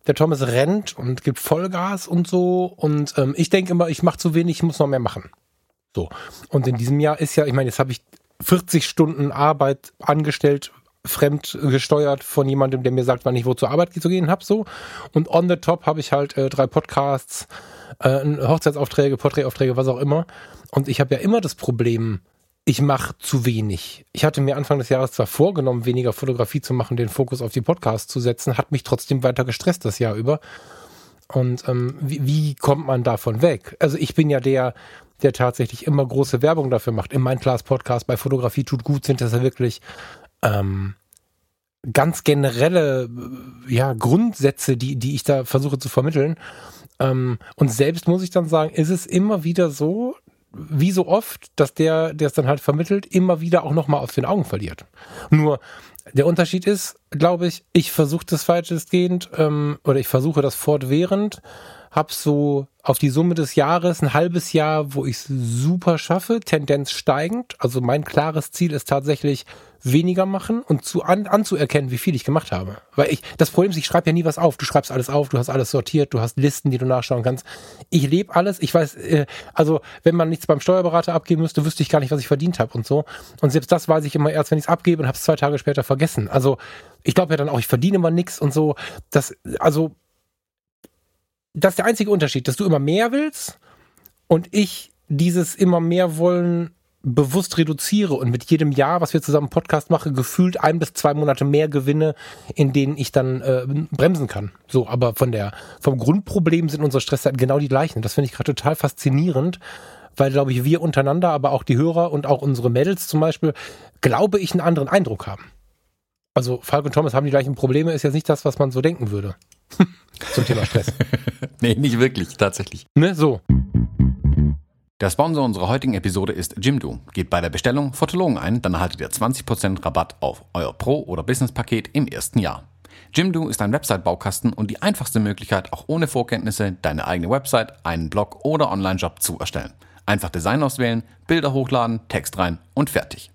der Thomas rennt und gibt Vollgas und so und ähm, ich denke immer, ich mache zu wenig, ich muss noch mehr machen. So. Und in diesem Jahr ist ja, ich meine, jetzt habe ich 40 Stunden Arbeit angestellt, fremd gesteuert von jemandem, der mir sagt, wann ich wo zur Arbeit zu gehen habe, so. Und on the top habe ich halt äh, drei Podcasts, äh, Hochzeitsaufträge, Porträtaufträge, was auch immer. Und ich habe ja immer das Problem, ich mache zu wenig. Ich hatte mir Anfang des Jahres zwar vorgenommen, weniger Fotografie zu machen, den Fokus auf die Podcasts zu setzen, hat mich trotzdem weiter gestresst das Jahr über. Und ähm, wie, wie kommt man davon weg? Also ich bin ja der, der tatsächlich immer große Werbung dafür macht. In mein Class Podcast bei Fotografie tut gut sind das ja wirklich ähm, ganz generelle ja, Grundsätze, die, die ich da versuche zu vermitteln. Ähm, und selbst muss ich dann sagen, ist es immer wieder so, wie so oft, dass der, der es dann halt vermittelt, immer wieder auch nochmal aus den Augen verliert. Nur der Unterschied ist, glaube ich, ich versuche das weitestgehend ähm, oder ich versuche das fortwährend, hab so auf die Summe des Jahres ein halbes Jahr, wo ich es super schaffe, Tendenz steigend. Also mein klares Ziel ist tatsächlich weniger machen und zu an, anzuerkennen, wie viel ich gemacht habe. Weil ich, das Problem ist, ich schreibe ja nie was auf. Du schreibst alles auf, du hast alles sortiert, du hast Listen, die du nachschauen kannst. Ich lebe alles. Ich weiß, äh, also wenn man nichts beim Steuerberater abgeben müsste, wüsste ich gar nicht, was ich verdient habe und so. Und selbst das weiß ich immer erst, wenn ich es abgebe und habe es zwei Tage später vergessen. Also ich glaube ja dann auch, ich verdiene immer nichts und so. Das, also das ist der einzige Unterschied, dass du immer mehr willst und ich dieses immer mehr wollen bewusst reduziere und mit jedem Jahr, was wir zusammen Podcast machen, gefühlt ein bis zwei Monate mehr gewinne, in denen ich dann äh, bremsen kann. So, aber von der vom Grundproblem sind unsere Stresszeiten genau die gleichen. Das finde ich gerade total faszinierend, weil glaube ich wir untereinander, aber auch die Hörer und auch unsere Mädels zum Beispiel, glaube ich, einen anderen Eindruck haben. Also Falk und Thomas haben die gleichen Probleme, ist jetzt nicht das, was man so denken würde. Zum Thema Stress. nee, nicht wirklich, tatsächlich. Ne, so. Der Sponsor unserer heutigen Episode ist Jimdo. Geht bei der Bestellung Fotologen ein, dann erhaltet ihr 20% Rabatt auf euer Pro- oder Business-Paket im ersten Jahr. Jimdo ist ein Website-Baukasten und die einfachste Möglichkeit, auch ohne Vorkenntnisse deine eigene Website, einen Blog oder Online-Job zu erstellen. Einfach Design auswählen, Bilder hochladen, Text rein und fertig.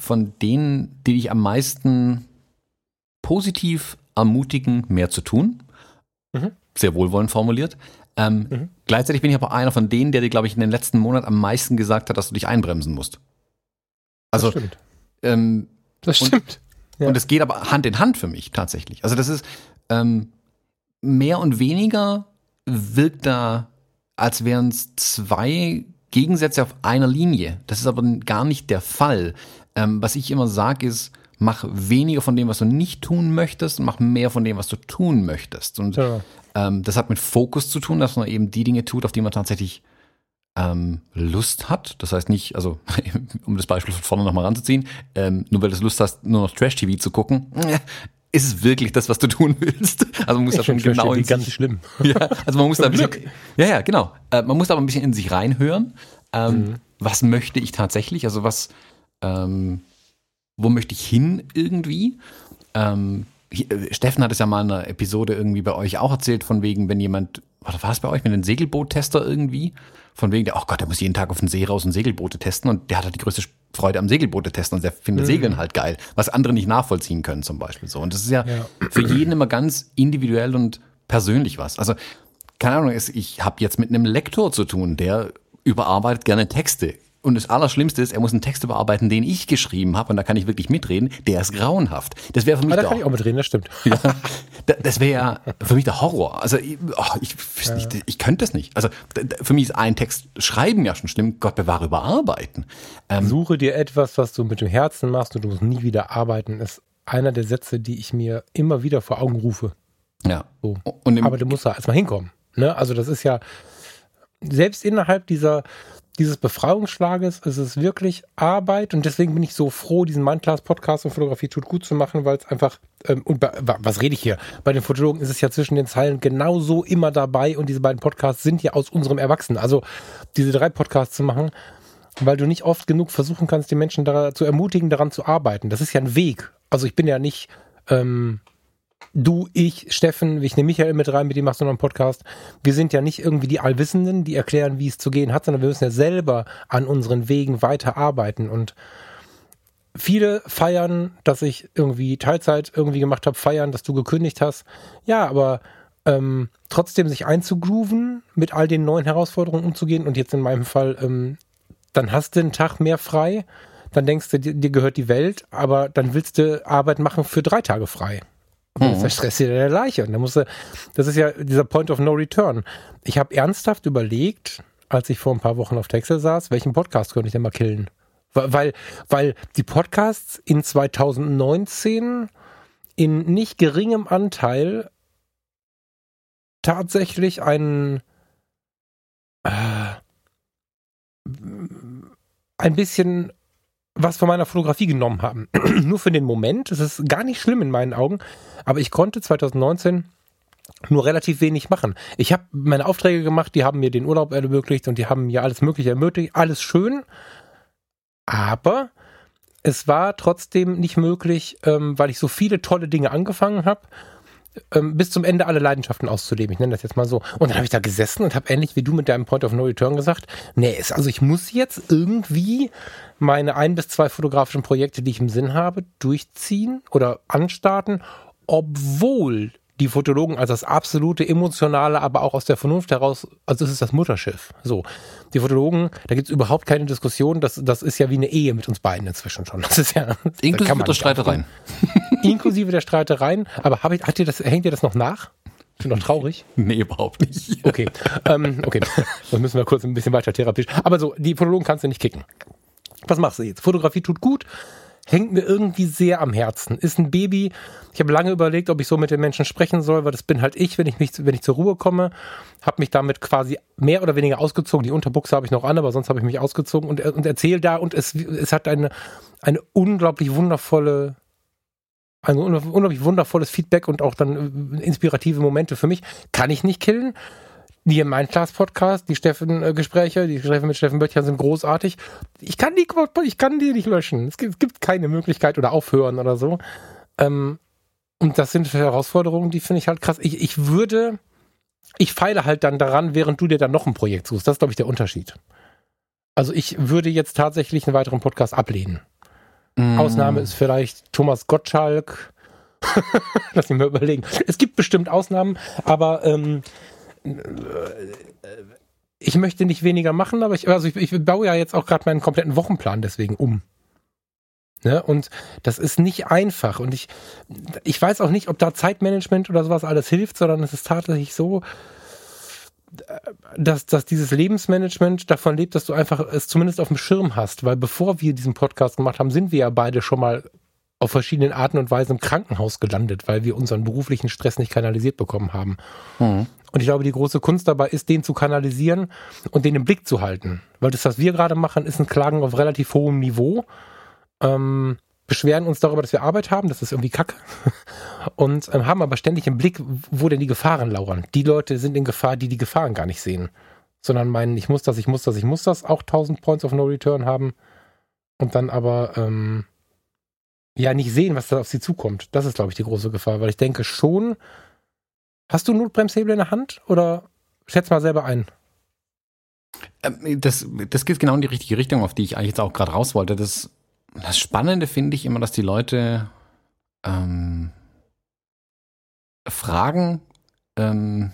von denen, die ich am meisten positiv ermutigen, mehr zu tun. Mhm. Sehr wohlwollend formuliert. Ähm, mhm. Gleichzeitig bin ich aber einer von denen, der dir, glaube ich, in den letzten Monaten am meisten gesagt hat, dass du dich einbremsen musst. Also, das stimmt. Ähm, das stimmt. Und es ja. geht aber Hand in Hand für mich tatsächlich. Also das ist ähm, mehr und weniger wirkt da, als wären es zwei Gegensätze auf einer Linie. Das ist aber gar nicht der Fall. Ähm, was ich immer sage ist, mach weniger von dem, was du nicht tun möchtest und mach mehr von dem, was du tun möchtest. Und ja. ähm, das hat mit Fokus zu tun, dass man eben die Dinge tut, auf die man tatsächlich ähm, Lust hat. Das heißt nicht, also um das Beispiel von vorne nochmal ranzuziehen, ähm, nur weil du Lust hast, nur noch Trash-TV zu gucken, ist es wirklich das, was du tun willst? Also man muss ich da schon genau in sich, ganz schlimm. Ja, also man muss da ein bisschen, ja, ja, genau. Äh, man muss aber ein bisschen in sich reinhören. Ähm, mhm. Was möchte ich tatsächlich? Also was, ähm, wo möchte ich hin irgendwie? Ähm, äh, Steffen hat es ja mal in einer Episode irgendwie bei euch auch erzählt, von wegen, wenn jemand, oder war es bei euch mit einem Segelboottester irgendwie? Von wegen, der, oh Gott, der muss jeden Tag auf den See raus und Segelboote testen und der hat halt die größte Freude am Segelboote testen und der findet mhm. Segeln halt geil, was andere nicht nachvollziehen können zum Beispiel so. Und das ist ja, ja. für jeden immer ganz individuell und persönlich was. Also, keine Ahnung, ich habe jetzt mit einem Lektor zu tun, der überarbeitet gerne Texte und das Allerschlimmste ist, er muss einen Text überarbeiten, den ich geschrieben habe, und da kann ich wirklich mitreden. Der ist grauenhaft. Das wäre für mich. Ah, da kann ich auch mitreden, das stimmt. Ja, das wäre ja für mich der Horror. Also ich, oh, ich, ja. ich, ich könnte das nicht. Also für mich ist ein Text schreiben ja schon schlimm. Gott bewahre überarbeiten. Ähm, Suche dir etwas, was du mit dem Herzen machst und du musst nie wieder arbeiten. Ist einer der Sätze, die ich mir immer wieder vor Augen rufe. Ja. So. Aber du musst da erstmal hinkommen. Ne? Also das ist ja selbst innerhalb dieser dieses Befreiungsschlages ist es wirklich Arbeit und deswegen bin ich so froh, diesen Mindclass-Podcast und Fotografie tut gut zu machen, weil es einfach, ähm, und bei, was rede ich hier? Bei den Fotologen ist es ja zwischen den Zeilen genauso immer dabei und diese beiden Podcasts sind ja aus unserem Erwachsenen. Also diese drei Podcasts zu machen, weil du nicht oft genug versuchen kannst, die Menschen da, zu ermutigen, daran zu arbeiten. Das ist ja ein Weg. Also ich bin ja nicht ähm, du, ich, Steffen, ich nehme Michael mit rein, mit dem machst du noch einen Podcast. Wir sind ja nicht irgendwie die Allwissenden, die erklären, wie es zu gehen hat, sondern wir müssen ja selber an unseren Wegen weiterarbeiten und viele feiern, dass ich irgendwie Teilzeit irgendwie gemacht habe, feiern, dass du gekündigt hast. Ja, aber ähm, trotzdem sich einzugrooven, mit all den neuen Herausforderungen umzugehen und jetzt in meinem Fall, ähm, dann hast du einen Tag mehr frei, dann denkst du, dir, dir gehört die Welt, aber dann willst du Arbeit machen für drei Tage frei. Und dann ist der gleiche. Und dann musste, das ist ja dieser Point of No Return. Ich habe ernsthaft überlegt, als ich vor ein paar Wochen auf Texel saß, welchen Podcast könnte ich denn mal killen? Weil, weil die Podcasts in 2019 in nicht geringem Anteil tatsächlich einen äh, ein bisschen was von meiner Fotografie genommen haben. nur für den Moment. Das ist gar nicht schlimm in meinen Augen. Aber ich konnte 2019 nur relativ wenig machen. Ich habe meine Aufträge gemacht, die haben mir den Urlaub ermöglicht und die haben mir alles Mögliche ermöglicht. Alles schön. Aber es war trotzdem nicht möglich, ähm, weil ich so viele tolle Dinge angefangen habe ähm, bis zum Ende alle Leidenschaften auszuleben. Ich nenne das jetzt mal so. Und dann habe ich da gesessen und habe ähnlich wie du mit deinem Point of No Return gesagt, nee, ist, also ich muss jetzt irgendwie meine ein bis zwei fotografischen Projekte, die ich im Sinn habe, durchziehen oder anstarten, obwohl die Fotologen als das absolute emotionale, aber auch aus der Vernunft heraus, also es ist das Mutterschiff. So. Die Fotologen, da gibt es überhaupt keine Diskussion, das, das ist ja wie eine Ehe mit uns beiden inzwischen schon. Das ist ja. Inklusive der Streitereien. Inklusive der Streitereien. Aber hab ich, hat dir das, hängt dir das noch nach? Bist du noch traurig? Nee, überhaupt nicht. Okay. ähm, okay. Dann müssen wir kurz ein bisschen weiter therapisch. Aber so, die Fotologen kannst du nicht kicken. Was machst du jetzt? Fotografie tut gut hängt mir irgendwie sehr am Herzen. Ist ein Baby. Ich habe lange überlegt, ob ich so mit den Menschen sprechen soll, weil das bin halt ich, wenn ich mich, wenn ich zur Ruhe komme, habe mich damit quasi mehr oder weniger ausgezogen. Die Unterbuchse habe ich noch an, aber sonst habe ich mich ausgezogen und, und erzähle da und es, es hat eine, eine unglaublich wundervolle ein unglaublich wundervolles Feedback und auch dann äh, inspirative Momente für mich. Kann ich nicht killen. Die im Mindclass-Podcast, die Steffen-Gespräche, die Gespräche mit Steffen Böttcher sind großartig. Ich kann die, ich kann die nicht löschen. Es gibt, es gibt keine Möglichkeit oder aufhören oder so. Ähm, und das sind Herausforderungen, die finde ich halt krass. Ich, ich würde, ich feile halt dann daran, während du dir dann noch ein Projekt suchst. Das ist, glaube ich, der Unterschied. Also ich würde jetzt tatsächlich einen weiteren Podcast ablehnen. Mm. Ausnahme ist vielleicht Thomas Gottschalk. Lass mich mal überlegen. Es gibt bestimmt Ausnahmen, aber ähm, ich möchte nicht weniger machen, aber ich, also ich, ich baue ja jetzt auch gerade meinen kompletten Wochenplan deswegen um. Ne? Und das ist nicht einfach. Und ich, ich weiß auch nicht, ob da Zeitmanagement oder sowas alles hilft, sondern es ist tatsächlich so, dass, dass dieses Lebensmanagement davon lebt, dass du einfach es zumindest auf dem Schirm hast. Weil bevor wir diesen Podcast gemacht haben, sind wir ja beide schon mal auf verschiedenen Arten und Weisen im Krankenhaus gelandet, weil wir unseren beruflichen Stress nicht kanalisiert bekommen haben. Mhm. Und ich glaube, die große Kunst dabei ist, den zu kanalisieren und den im Blick zu halten. Weil das, was wir gerade machen, ist ein Klagen auf relativ hohem Niveau. Ähm, beschweren uns darüber, dass wir Arbeit haben, das ist irgendwie kacke. Und ähm, haben aber ständig im Blick, wo denn die Gefahren lauern. Die Leute sind in Gefahr, die die Gefahren gar nicht sehen. Sondern meinen, ich muss das, ich muss das, ich muss das, auch 1000 Points of No Return haben. Und dann aber ähm, ja nicht sehen, was da auf sie zukommt. Das ist, glaube ich, die große Gefahr. Weil ich denke schon, hast du Notbremshebel in der Hand oder schätz mal selber ein? Ähm, das, das geht genau in die richtige Richtung, auf die ich eigentlich jetzt auch gerade raus wollte. Das das Spannende finde ich immer, dass die Leute ähm, fragen, ähm,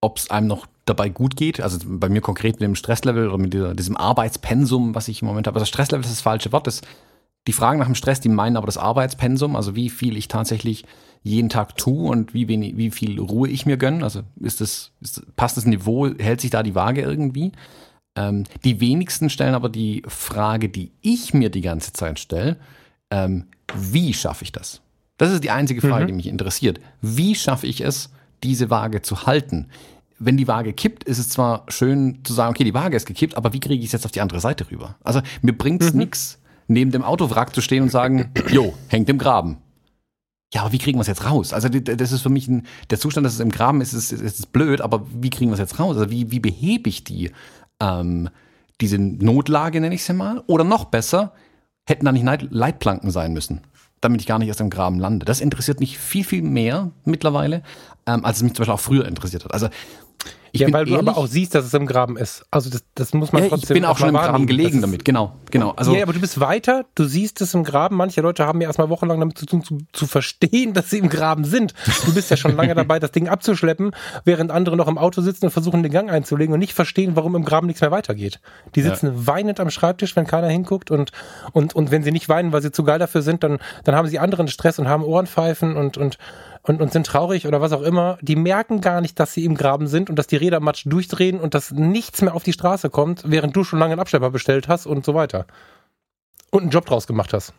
ob es einem noch dabei gut geht. Also bei mir konkret mit dem Stresslevel oder mit dieser, diesem Arbeitspensum, was ich im Moment habe. Also Stresslevel ist das falsche Wort. Das, die fragen nach dem Stress, die meinen aber das Arbeitspensum, also wie viel ich tatsächlich jeden Tag tue und wie, wenig, wie viel Ruhe ich mir gönne. Also ist das, ist, passt das Niveau, hält sich da die Waage irgendwie? Ähm, die wenigsten stellen aber die Frage, die ich mir die ganze Zeit stelle, ähm, wie schaffe ich das? Das ist die einzige Frage, mhm. die mich interessiert. Wie schaffe ich es, diese Waage zu halten? Wenn die Waage kippt, ist es zwar schön zu sagen, okay, die Waage ist gekippt, aber wie kriege ich es jetzt auf die andere Seite rüber? Also mir bringt es mhm. nichts, neben dem Autowrack zu stehen und sagen, jo, hängt im Graben. Ja, aber wie kriegen wir es jetzt raus? Also das ist für mich ein, der Zustand, dass es im Graben ist, ist, ist, ist blöd, aber wie kriegen wir es jetzt raus? Also wie, wie behebe ich die? ähm, diese Notlage, nenne ich sie mal. Oder noch besser, hätten da nicht Leitplanken sein müssen, damit ich gar nicht erst im Graben lande. Das interessiert mich viel, viel mehr mittlerweile, ähm, als es mich zum Beispiel auch früher interessiert hat. Also ich ja, weil du aber auch siehst, dass es im Graben ist. Also das, das muss man ja, trotzdem. Ich bin auch schon im Graben gelegen damit, genau, genau. Also ja, aber du bist weiter, du siehst es im Graben. Manche Leute haben ja erstmal wochenlang damit zu tun, zu, zu verstehen, dass sie im Graben sind. Du bist ja schon lange dabei, das Ding abzuschleppen, während andere noch im Auto sitzen und versuchen, den Gang einzulegen und nicht verstehen, warum im Graben nichts mehr weitergeht. Die sitzen ja. weinend am Schreibtisch, wenn keiner hinguckt und, und, und wenn sie nicht weinen, weil sie zu geil dafür sind, dann, dann haben sie anderen Stress und haben Ohrenpfeifen und, und, und, und sind traurig oder was auch immer, die merken gar nicht, dass sie im Graben sind und dass die Räder matsch durchdrehen und dass nichts mehr auf die Straße kommt, während du schon lange einen Abschlepper bestellt hast und so weiter. Und einen Job draus gemacht hast.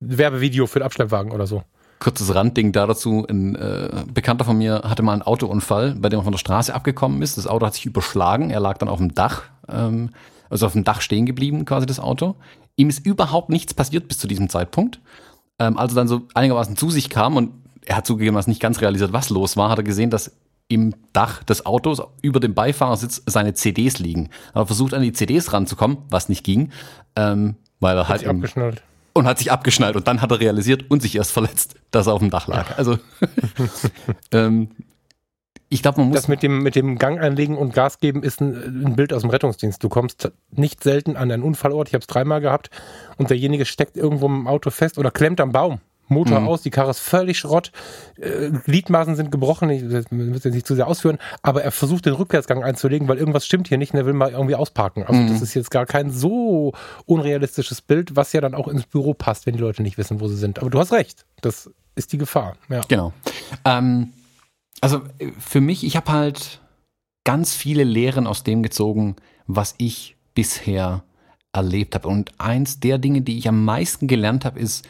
Werbevideo für den Abschleppwagen oder so. Kurzes Randding da dazu. Ein äh, Bekannter von mir hatte mal einen Autounfall, bei dem er von der Straße abgekommen ist. Das Auto hat sich überschlagen. Er lag dann auf dem Dach, ähm, also auf dem Dach stehen geblieben, quasi das Auto. Ihm ist überhaupt nichts passiert bis zu diesem Zeitpunkt. Ähm, als er dann so einigermaßen zu sich kam und er hat zugegeben, dass nicht ganz realisiert, was los war, hat er gesehen, dass im Dach des Autos über dem Beifahrersitz seine CDs liegen. Er hat versucht, an die CDs ranzukommen, was nicht ging, ähm, weil er hat halt. Sich abgeschnallt. Und hat sich abgeschnallt und dann hat er realisiert und sich erst verletzt, dass er auf dem Dach lag. Ja. Also ähm, ich glaube, man muss. Das mit dem, mit dem Gang einlegen und Gas geben ist ein, ein, Bild aus dem Rettungsdienst. Du kommst nicht selten an einen Unfallort. Ich habe es dreimal gehabt und derjenige steckt irgendwo im Auto fest oder klemmt am Baum. Motor mhm. aus, die Karre ist völlig Schrott, äh, Gliedmaßen sind gebrochen, ich will jetzt nicht zu sehr ausführen, aber er versucht den Rückwärtsgang einzulegen, weil irgendwas stimmt hier nicht und er will mal irgendwie ausparken. Also mhm. das ist jetzt gar kein so unrealistisches Bild, was ja dann auch ins Büro passt, wenn die Leute nicht wissen, wo sie sind. Aber du hast recht, das ist die Gefahr. Ja. Genau. Ähm, also für mich, ich habe halt ganz viele Lehren aus dem gezogen, was ich bisher erlebt habe. Und eins der Dinge, die ich am meisten gelernt habe, ist,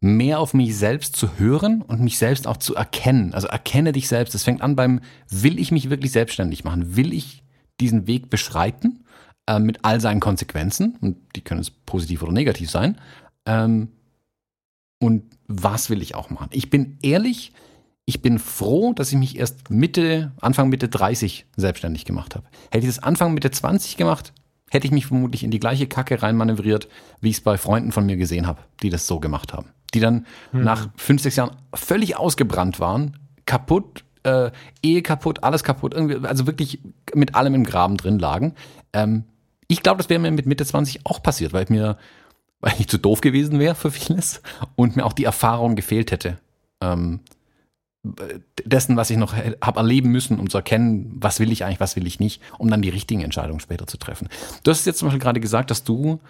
mehr auf mich selbst zu hören und mich selbst auch zu erkennen. Also erkenne dich selbst. Es fängt an beim, will ich mich wirklich selbstständig machen? Will ich diesen Weg beschreiten äh, mit all seinen Konsequenzen? Und die können es positiv oder negativ sein. Ähm, und was will ich auch machen? Ich bin ehrlich, ich bin froh, dass ich mich erst Mitte, Anfang Mitte 30 selbstständig gemacht habe. Hätte ich das Anfang Mitte 20 gemacht, hätte ich mich vermutlich in die gleiche Kacke reinmanövriert, wie ich es bei Freunden von mir gesehen habe, die das so gemacht haben. Die dann hm. nach fünf, sechs Jahren völlig ausgebrannt waren, kaputt, äh, Ehe kaputt, alles kaputt, irgendwie, also wirklich mit allem im Graben drin lagen. Ähm, ich glaube, das wäre mir mit Mitte 20 auch passiert, weil ich mir, weil ich zu doof gewesen wäre für vieles und mir auch die Erfahrung gefehlt hätte. Ähm, dessen, was ich noch habe erleben müssen, um zu erkennen, was will ich eigentlich, was will ich nicht, um dann die richtigen Entscheidungen später zu treffen. Du hast jetzt zum Beispiel gerade gesagt, dass du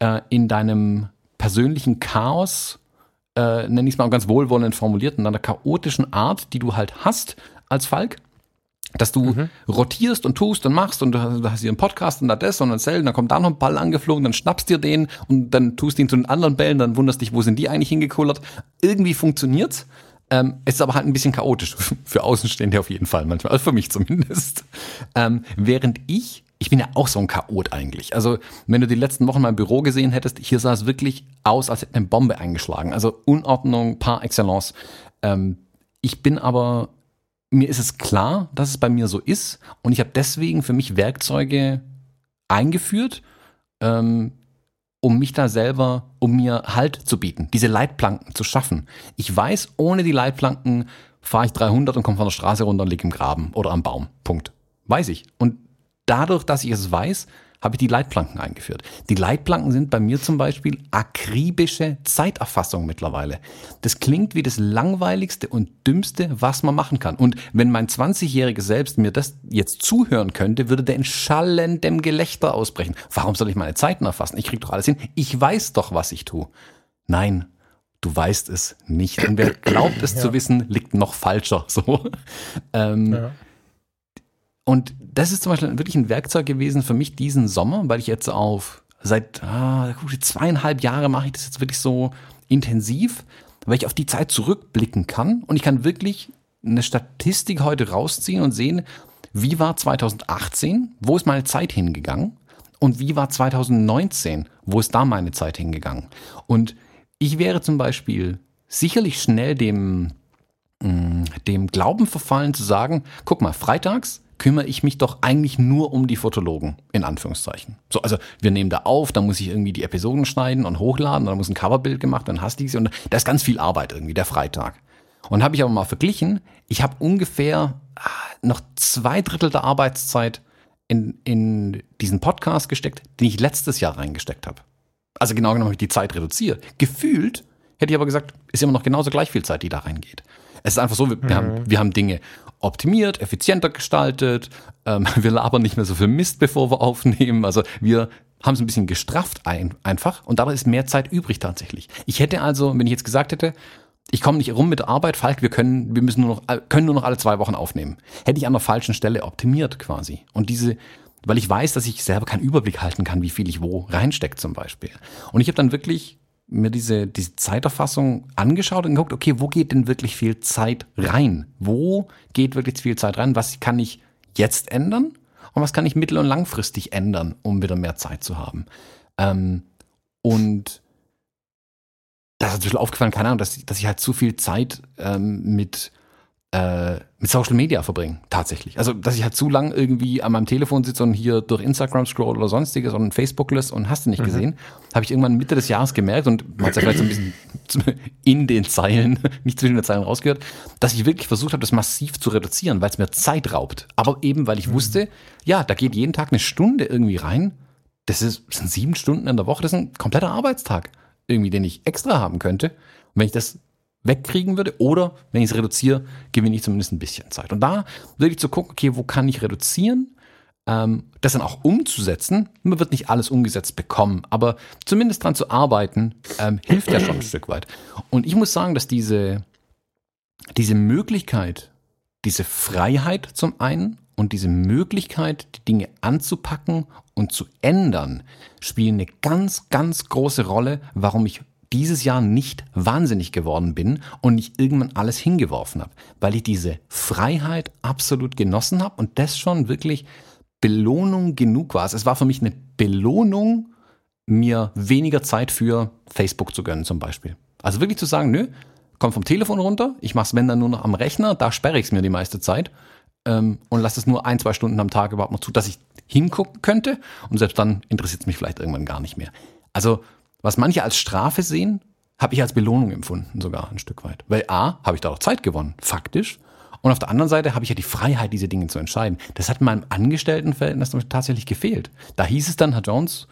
äh, in deinem persönlichen Chaos, äh, nenne ich es mal ganz wohlwollend formuliert, in deiner chaotischen Art, die du halt hast als Falk, dass du mhm. rotierst und tust und machst und du hast, hier einen Podcast und da das und dann Zellen, dann kommt da noch ein Ball angeflogen, dann schnappst dir den und dann tust ihn zu den anderen Bällen, dann wunderst dich, wo sind die eigentlich hingekullert. Irgendwie funktioniert's. Ähm, es ist aber halt ein bisschen chaotisch für Außenstehende auf jeden Fall manchmal, also für mich zumindest. Ähm, während ich, ich bin ja auch so ein Chaot eigentlich. Also wenn du die letzten Wochen mein Büro gesehen hättest, hier sah es wirklich aus, als hätte eine Bombe eingeschlagen. Also Unordnung par excellence. Ähm, ich bin aber, mir ist es klar, dass es bei mir so ist und ich habe deswegen für mich Werkzeuge eingeführt, ähm, um mich da selber, um mir Halt zu bieten, diese Leitplanken zu schaffen. Ich weiß, ohne die Leitplanken fahre ich 300 und komme von der Straße runter und liege im Graben oder am Baum. Punkt. Weiß ich. Und dadurch, dass ich es weiß, habe ich die Leitplanken eingeführt. Die Leitplanken sind bei mir zum Beispiel akribische Zeiterfassung mittlerweile. Das klingt wie das langweiligste und dümmste, was man machen kann. Und wenn mein 20-jähriges Selbst mir das jetzt zuhören könnte, würde der in schallendem Gelächter ausbrechen. Warum soll ich meine Zeiten erfassen? Ich krieg doch alles hin. Ich weiß doch, was ich tue. Nein, du weißt es nicht. Und wer glaubt es ja. zu wissen, liegt noch falscher. So. Ähm, ja. Und das ist zum Beispiel wirklich ein Werkzeug gewesen für mich diesen Sommer, weil ich jetzt auf seit ah, zweieinhalb Jahre mache ich das jetzt wirklich so intensiv, weil ich auf die Zeit zurückblicken kann und ich kann wirklich eine Statistik heute rausziehen und sehen, wie war 2018, wo ist meine Zeit hingegangen und wie war 2019, wo ist da meine Zeit hingegangen. Und ich wäre zum Beispiel sicherlich schnell dem, mm, dem Glauben verfallen zu sagen, guck mal, freitags kümmere ich mich doch eigentlich nur um die Fotologen, in Anführungszeichen. So, also wir nehmen da auf, dann muss ich irgendwie die Episoden schneiden und hochladen, dann muss ein Coverbild gemacht, dann hast du sie und da ist ganz viel Arbeit irgendwie, der Freitag. Und habe ich aber mal verglichen, ich habe ungefähr ah, noch zwei Drittel der Arbeitszeit in, in diesen Podcast gesteckt, den ich letztes Jahr reingesteckt habe. Also genau genommen habe ich die Zeit reduziert. Gefühlt hätte ich aber gesagt, ist immer noch genauso gleich viel Zeit, die da reingeht. Es ist einfach so, wir, mhm. haben, wir haben Dinge optimiert, effizienter gestaltet. Ähm, wir labern nicht mehr so viel Mist, bevor wir aufnehmen. Also wir haben es ein bisschen gestrafft ein, einfach und dabei ist mehr Zeit übrig tatsächlich. Ich hätte also, wenn ich jetzt gesagt hätte, ich komme nicht rum mit der Arbeit, Falk, wir können, wir müssen nur noch, äh, können nur noch alle zwei Wochen aufnehmen. Hätte ich an der falschen Stelle optimiert quasi. Und diese, weil ich weiß, dass ich selber keinen Überblick halten kann, wie viel ich wo reinstecke zum Beispiel. Und ich habe dann wirklich mir diese, diese Zeiterfassung angeschaut und geguckt, okay, wo geht denn wirklich viel Zeit rein? Wo geht wirklich viel Zeit rein? Was kann ich jetzt ändern? Und was kann ich mittel- und langfristig ändern, um wieder mehr Zeit zu haben? Ähm, und da ist natürlich aufgefallen, keine Ahnung, dass, dass ich halt zu viel Zeit ähm, mit äh, mit Social Media verbringen, tatsächlich. Also, dass ich halt zu lang irgendwie an meinem Telefon sitze und hier durch Instagram scroll oder sonstiges und Facebook lässt und hast du nicht mhm. gesehen, habe ich irgendwann Mitte des Jahres gemerkt und man hat ja vielleicht so ein bisschen in den Zeilen, nicht zwischen den Zeilen rausgehört, dass ich wirklich versucht habe, das massiv zu reduzieren, weil es mir Zeit raubt. Aber eben, weil ich mhm. wusste, ja, da geht jeden Tag eine Stunde irgendwie rein. Das, ist, das sind sieben Stunden in der Woche, das ist ein kompletter Arbeitstag irgendwie, den ich extra haben könnte. Und wenn ich das wegkriegen würde. Oder wenn ich es reduziere, gewinne ich zumindest ein bisschen Zeit. Und da würde ich zu gucken, okay, wo kann ich reduzieren? Ähm, das dann auch umzusetzen. Man wird nicht alles umgesetzt bekommen, aber zumindest dran zu arbeiten, ähm, hilft ja schon ein Stück weit. Und ich muss sagen, dass diese, diese Möglichkeit, diese Freiheit zum einen und diese Möglichkeit, die Dinge anzupacken und zu ändern, spielen eine ganz, ganz große Rolle, warum ich dieses Jahr nicht wahnsinnig geworden bin und nicht irgendwann alles hingeworfen habe, weil ich diese Freiheit absolut genossen habe und das schon wirklich Belohnung genug war. Es war für mich eine Belohnung, mir weniger Zeit für Facebook zu gönnen zum Beispiel. Also wirklich zu sagen, nö, komme vom Telefon runter, ich mache es, wenn dann nur noch am Rechner, da sperre ich es mir die meiste Zeit ähm, und lasse es nur ein, zwei Stunden am Tag überhaupt noch zu, dass ich hingucken könnte und selbst dann interessiert es mich vielleicht irgendwann gar nicht mehr. Also, was manche als Strafe sehen, habe ich als Belohnung empfunden, sogar ein Stück weit. Weil A, habe ich da auch Zeit gewonnen, faktisch. Und auf der anderen Seite habe ich ja die Freiheit, diese Dinge zu entscheiden. Das hat in meinem Angestelltenverhältnis tatsächlich gefehlt. Da hieß es dann, Herr Jones,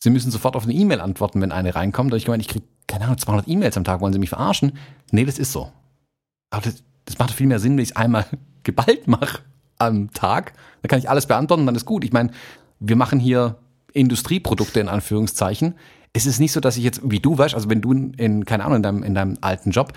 Sie müssen sofort auf eine E-Mail antworten, wenn eine reinkommt. Da ich gemeint, ich kriege, keine Ahnung, 200 E-Mails am Tag, wollen Sie mich verarschen? Nee, das ist so. Aber das, das macht viel mehr Sinn, wenn ich es einmal geballt mache am Tag. Da kann ich alles beantworten, dann ist gut. Ich meine, wir machen hier Industrieprodukte in Anführungszeichen. Es ist nicht so, dass ich jetzt, wie du weißt, also wenn du in, keine Ahnung, in deinem, in deinem alten Job,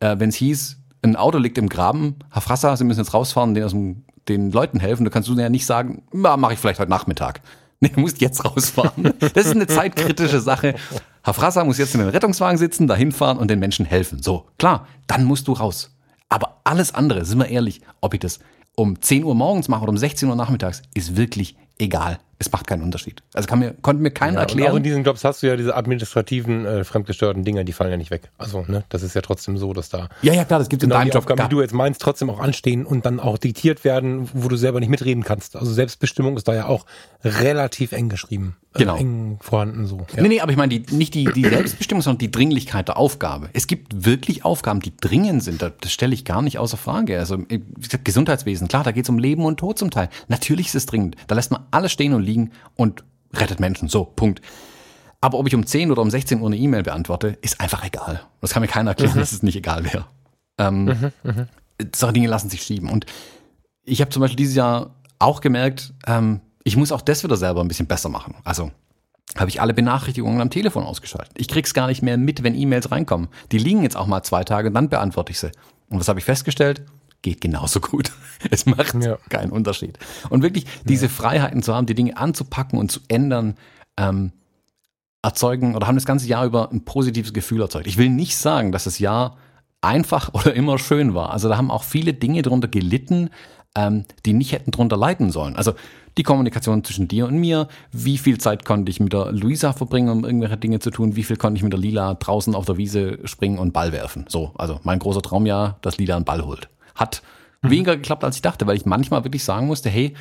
äh, wenn es hieß, ein Auto liegt im Graben, Herr Frasser, Sie müssen jetzt rausfahren, den, aus dem, den Leuten helfen, da kannst du ja nicht sagen, mache ich vielleicht heute Nachmittag. Nee, du musst jetzt rausfahren. Das ist eine zeitkritische Sache. Herr Frasser muss jetzt in den Rettungswagen sitzen, dahin fahren und den Menschen helfen. So, klar, dann musst du raus. Aber alles andere, sind wir ehrlich, ob ich das um 10 Uhr morgens mache oder um 16 Uhr nachmittags, ist wirklich egal. Es macht keinen Unterschied. Also kann mir, konnte mir keiner ja, erklären. Auch in diesen Jobs hast du ja diese administrativen, äh, fremdgesteuerten Dinger, die fallen ja nicht weg. Also, ne, das ist ja trotzdem so, dass da. Ja, ja, klar, das gibt genau in deinem die Job. Aufgaben, die du jetzt meinst, trotzdem auch anstehen und dann auch diktiert werden, wo du selber nicht mitreden kannst. Also Selbstbestimmung ist da ja auch relativ eng geschrieben. Äh, genau. eng vorhanden so. Ja. Nee, nee, aber ich meine, die, nicht die, die Selbstbestimmung, sondern die Dringlichkeit der Aufgabe. Es gibt wirklich Aufgaben, die dringend sind. Das stelle ich gar nicht außer Frage. Also gesagt, Gesundheitswesen, klar, da geht es um Leben und Tod zum Teil. Natürlich ist es dringend. Da lässt man alles stehen und liegen und rettet Menschen. So, Punkt. Aber ob ich um 10 oder um 16 Uhr eine E-Mail beantworte, ist einfach egal. Das kann mir keiner erklären, mhm. dass es nicht egal wäre. Ähm, mhm, mh. Solche Dinge lassen sich schieben. Und ich habe zum Beispiel dieses Jahr auch gemerkt, ähm, ich muss auch das wieder selber ein bisschen besser machen. Also habe ich alle Benachrichtigungen am Telefon ausgeschaltet. Ich krieg's gar nicht mehr mit, wenn E-Mails reinkommen. Die liegen jetzt auch mal zwei Tage, dann beantworte ich sie. Und was habe ich festgestellt? Geht genauso gut. Es macht ja. keinen Unterschied. Und wirklich diese Freiheiten zu haben, die Dinge anzupacken und zu ändern, ähm, erzeugen oder haben das ganze Jahr über ein positives Gefühl erzeugt. Ich will nicht sagen, dass das Jahr einfach oder immer schön war. Also da haben auch viele Dinge drunter gelitten, ähm, die nicht hätten drunter leiden sollen. Also die Kommunikation zwischen dir und mir, wie viel Zeit konnte ich mit der Luisa verbringen, um irgendwelche Dinge zu tun, wie viel konnte ich mit der Lila draußen auf der Wiese springen und Ball werfen. So, also mein großer Traum ja, dass Lila einen Ball holt. Hat mhm. weniger geklappt, als ich dachte, weil ich manchmal wirklich sagen musste, hey,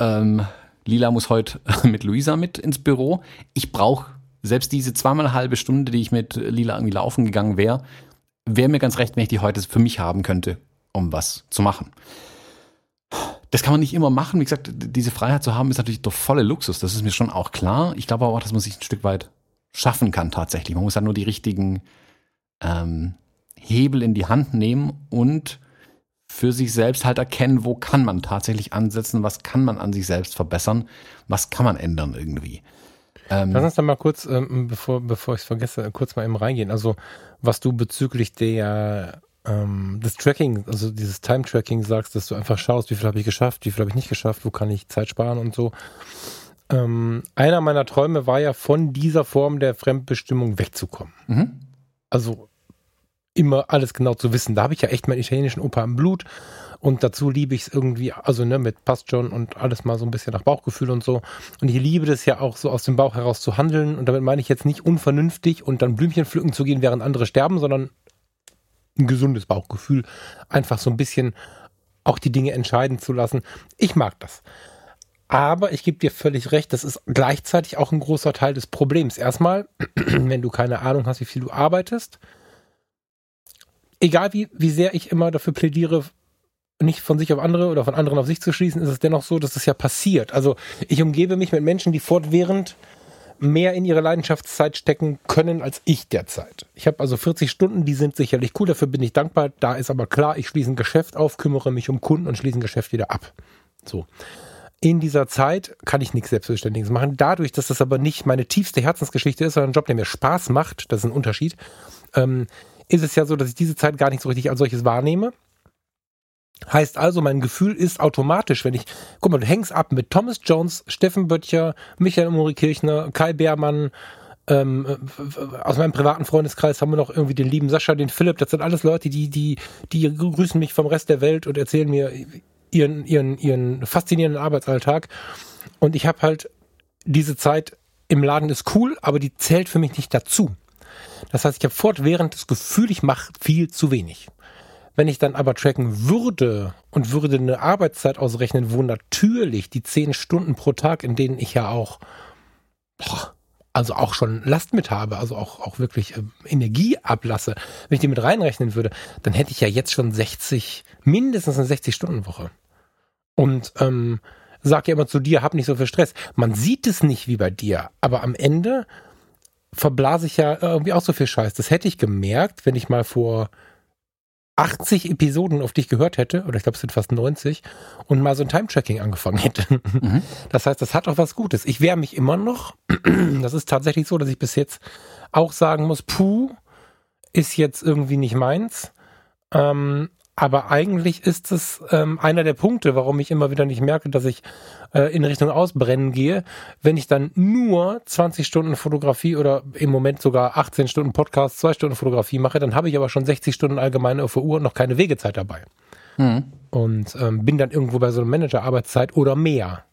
ähm, Lila muss heute mit Luisa mit ins Büro. Ich brauche selbst diese zweimal halbe Stunde, die ich mit Lila irgendwie laufen gegangen wäre, wäre mir ganz recht, wenn ich die heute für mich haben könnte, um was zu machen. Das kann man nicht immer machen. Wie gesagt, diese Freiheit zu haben, ist natürlich der volle Luxus. Das ist mir schon auch klar. Ich glaube aber auch, dass man sich ein Stück weit schaffen kann tatsächlich. Man muss halt nur die richtigen ähm, Hebel in die Hand nehmen und für sich selbst halt erkennen, wo kann man tatsächlich ansetzen, was kann man an sich selbst verbessern, was kann man ändern irgendwie. Ähm, Lass uns da mal kurz, ähm, bevor, bevor ich es vergesse, kurz mal eben reingehen. Also, was du bezüglich der ähm, das Tracking, also dieses Time-Tracking sagst, dass du einfach schaust, wie viel habe ich geschafft, wie viel habe ich nicht geschafft, wo kann ich Zeit sparen und so. Ähm, einer meiner Träume war ja, von dieser Form der Fremdbestimmung wegzukommen. Mhm. Also immer alles genau zu wissen. Da habe ich ja echt meinen italienischen Opa im Blut und dazu liebe ich es irgendwie, also ne, mit passt schon und alles mal so ein bisschen nach Bauchgefühl und so. Und ich liebe das ja auch so aus dem Bauch heraus zu handeln und damit meine ich jetzt nicht unvernünftig und dann Blümchen pflücken zu gehen, während andere sterben, sondern ein gesundes Bauchgefühl, einfach so ein bisschen auch die Dinge entscheiden zu lassen. Ich mag das. Aber ich gebe dir völlig recht, das ist gleichzeitig auch ein großer Teil des Problems. Erstmal, wenn du keine Ahnung hast, wie viel du arbeitest, egal wie, wie sehr ich immer dafür plädiere, nicht von sich auf andere oder von anderen auf sich zu schließen, ist es dennoch so, dass das ja passiert. Also ich umgebe mich mit Menschen, die fortwährend mehr in ihre Leidenschaftszeit stecken können als ich derzeit. Ich habe also 40 Stunden, die sind sicherlich cool, dafür bin ich dankbar. Da ist aber klar, ich schließe ein Geschäft auf, kümmere mich um Kunden und schließe ein Geschäft wieder ab. So. In dieser Zeit kann ich nichts Selbstverständliches machen. Dadurch, dass das aber nicht meine tiefste Herzensgeschichte ist, sondern ein Job, der mir Spaß macht, das ist ein Unterschied, ähm, ist es ja so, dass ich diese Zeit gar nicht so richtig als solches wahrnehme. Heißt also, mein Gefühl ist automatisch, wenn ich, guck mal, du hängst ab mit Thomas Jones, Steffen Böttcher, Michael Mori-Kirchner, Kai Beermann, ähm, aus meinem privaten Freundeskreis haben wir noch irgendwie den lieben Sascha, den Philipp, das sind alles Leute, die, die, die grüßen mich vom Rest der Welt und erzählen mir ihren, ihren, ihren faszinierenden Arbeitsalltag. Und ich habe halt diese Zeit im Laden ist cool, aber die zählt für mich nicht dazu. Das heißt, ich habe fortwährend das Gefühl, ich mache viel zu wenig. Wenn ich dann aber tracken würde und würde eine Arbeitszeit ausrechnen, wo natürlich die zehn Stunden pro Tag, in denen ich ja auch, boah, also auch schon Last mit habe, also auch, auch wirklich äh, Energie ablasse, wenn ich die mit reinrechnen würde, dann hätte ich ja jetzt schon 60, mindestens eine 60-Stunden-Woche. Und ähm, sag ja immer zu dir, hab nicht so viel Stress. Man sieht es nicht wie bei dir, aber am Ende verblase ich ja irgendwie auch so viel Scheiß. Das hätte ich gemerkt, wenn ich mal vor 80 Episoden auf dich gehört hätte, oder ich glaube, es sind fast 90, und mal so ein Time-Tracking angefangen hätte. Mhm. Das heißt, das hat auch was Gutes. Ich wehre mich immer noch. Das ist tatsächlich so, dass ich bis jetzt auch sagen muss, puh, ist jetzt irgendwie nicht meins. Ähm, aber eigentlich ist es ähm, einer der Punkte, warum ich immer wieder nicht merke, dass ich äh, in Richtung Ausbrennen gehe, wenn ich dann nur 20 Stunden Fotografie oder im Moment sogar 18 Stunden Podcast, 2 Stunden Fotografie mache, dann habe ich aber schon 60 Stunden allgemeine auf der Uhr und noch keine Wegezeit dabei. Mhm. Und ähm, bin dann irgendwo bei so einer Manager-Arbeitszeit oder mehr.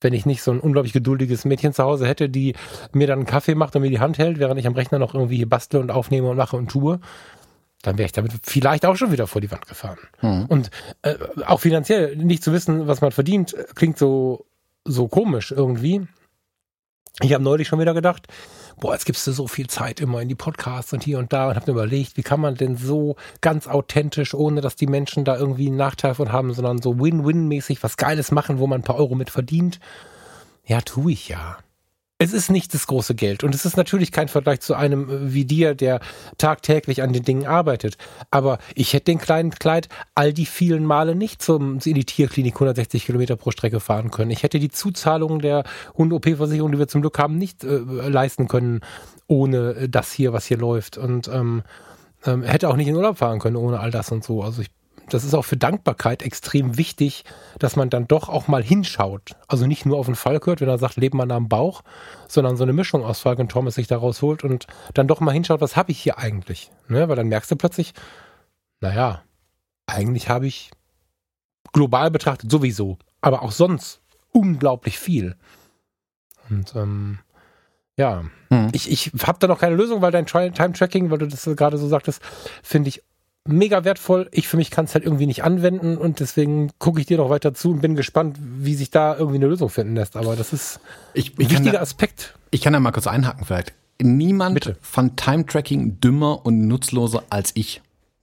Wenn ich nicht so ein unglaublich geduldiges Mädchen zu Hause hätte, die mir dann einen Kaffee macht und mir die Hand hält, während ich am Rechner noch irgendwie hier bastle und aufnehme und mache und tue, dann wäre ich damit vielleicht auch schon wieder vor die Wand gefahren. Mhm. Und äh, auch finanziell nicht zu wissen, was man verdient, klingt so, so komisch irgendwie. Ich habe neulich schon wieder gedacht, boah, jetzt gibst du so viel Zeit immer in die Podcasts und hier und da und habe mir überlegt, wie kann man denn so ganz authentisch, ohne dass die Menschen da irgendwie einen Nachteil von haben, sondern so Win-Win-mäßig was Geiles machen, wo man ein paar Euro mit verdient. Ja, tue ich ja es ist nicht das große Geld. Und es ist natürlich kein Vergleich zu einem äh, wie dir, der tagtäglich an den Dingen arbeitet. Aber ich hätte den kleinen Kleid all die vielen Male nicht zum, in die Tierklinik 160 Kilometer pro Strecke fahren können. Ich hätte die Zuzahlungen der Hund-OP-Versicherung, die wir zum Glück haben, nicht äh, leisten können, ohne äh, das hier, was hier läuft. Und ähm, ähm, hätte auch nicht in Urlaub fahren können ohne all das und so. Also ich das ist auch für Dankbarkeit extrem wichtig, dass man dann doch auch mal hinschaut. Also nicht nur auf den Fall hört, wenn er sagt, leben wir am Bauch, sondern so eine Mischung aus Falk und Thomas sich da rausholt und dann doch mal hinschaut, was habe ich hier eigentlich? Ne? Weil dann merkst du plötzlich, naja, eigentlich habe ich global betrachtet sowieso, aber auch sonst unglaublich viel. Und ähm, ja, hm. ich, ich habe da noch keine Lösung, weil dein Time-Tracking, weil du das gerade so sagtest, finde ich mega wertvoll. Ich für mich kann es halt irgendwie nicht anwenden und deswegen gucke ich dir noch weiter zu und bin gespannt, wie sich da irgendwie eine Lösung finden lässt. Aber das ist ich, ein wichtiger da, Aspekt. Ich kann da mal kurz einhaken vielleicht. Niemand Bitte. fand Time-Tracking dümmer und nutzloser als ich.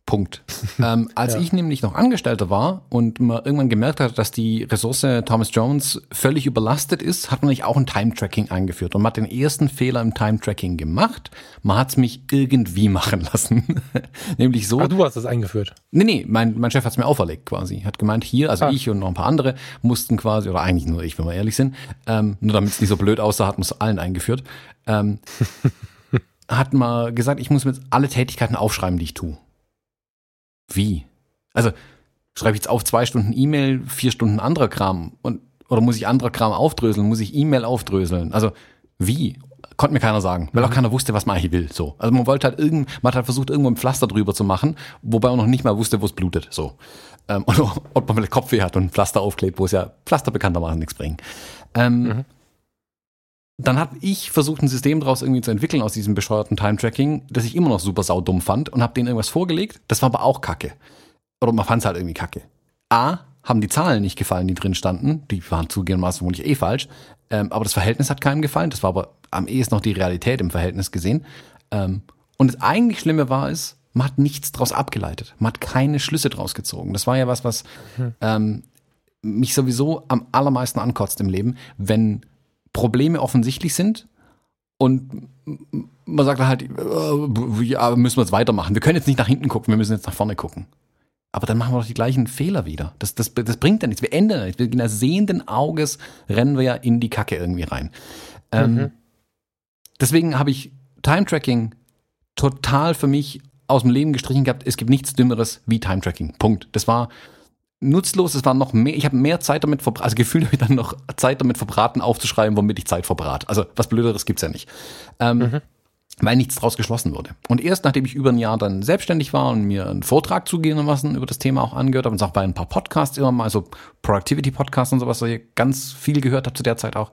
Punkt. ähm, als ja. ich nämlich noch Angestellter war und man irgendwann gemerkt hat, dass die Ressource Thomas Jones völlig überlastet ist, hat man nicht auch ein Time-Tracking eingeführt. Und man hat den ersten Fehler im Time-Tracking gemacht. Man hat es mich irgendwie machen lassen. nämlich so. Ach, du hast das eingeführt? Nee, nee, mein, mein Chef hat es mir auferlegt quasi. Hat gemeint, hier, also ah. ich und noch ein paar andere mussten quasi, oder eigentlich nur ich, wenn wir ehrlich sind, ähm, nur damit es nicht so blöd aussah, hat man es allen eingeführt. Ähm, hat man gesagt, ich muss mir jetzt alle Tätigkeiten aufschreiben, die ich tue. Wie? Also schreibe ich jetzt auf zwei Stunden E-Mail, vier Stunden anderer Kram und oder muss ich anderer Kram aufdröseln? Muss ich E-Mail aufdröseln? Also wie? Konnte mir keiner sagen, weil auch keiner wusste, was man eigentlich will. So, also man wollte halt irgend, man hat halt versucht, irgendwo ein Pflaster drüber zu machen, wobei man noch nicht mal wusste, wo es blutet. So, ähm, oder ob man vielleicht Kopfweh hat und ein Pflaster aufklebt, wo es ja Pflaster bekanntermaßen nichts bringen. Ähm, mhm. Dann habe ich versucht, ein System daraus irgendwie zu entwickeln aus diesem bescheuerten Time-Tracking, das ich immer noch super saudumm fand und habe denen irgendwas vorgelegt. Das war aber auch kacke. Oder man fand es halt irgendwie kacke. A, haben die Zahlen nicht gefallen, die drin standen. Die waren zugegebenermaßen wohl nicht eh falsch. Ähm, aber das Verhältnis hat keinem gefallen. Das war aber am ehesten noch die Realität im Verhältnis gesehen. Ähm, und das eigentlich Schlimme war es, man hat nichts draus abgeleitet. Man hat keine Schlüsse draus gezogen. Das war ja was, was hm. ähm, mich sowieso am allermeisten ankotzt im Leben, wenn Probleme offensichtlich sind und man sagt halt, äh, ja, müssen wir jetzt weitermachen. Wir können jetzt nicht nach hinten gucken, wir müssen jetzt nach vorne gucken. Aber dann machen wir doch die gleichen Fehler wieder. Das, das, das bringt ja nichts. Wir ändern nichts. Wir in sehenden Auges rennen wir ja in die Kacke irgendwie rein. Ähm, mhm. Deswegen habe ich Time Tracking total für mich aus dem Leben gestrichen gehabt. Es gibt nichts Dümmeres wie Time Tracking. Punkt. Das war nutzlos. Es war noch mehr, ich habe mehr Zeit damit verbraten, also gefühlt habe ich dann noch Zeit damit verbraten, aufzuschreiben, womit ich Zeit verbrat. Also was Blöderes gibt's ja nicht. Ähm, mhm. Weil nichts draus geschlossen wurde. Und erst nachdem ich über ein Jahr dann selbstständig war und mir einen Vortrag zugehen lassen über das Thema auch angehört habe und auch bei ein paar Podcasts immer mal, so Productivity-Podcasts und sowas, so ganz viel gehört habe zu der Zeit auch,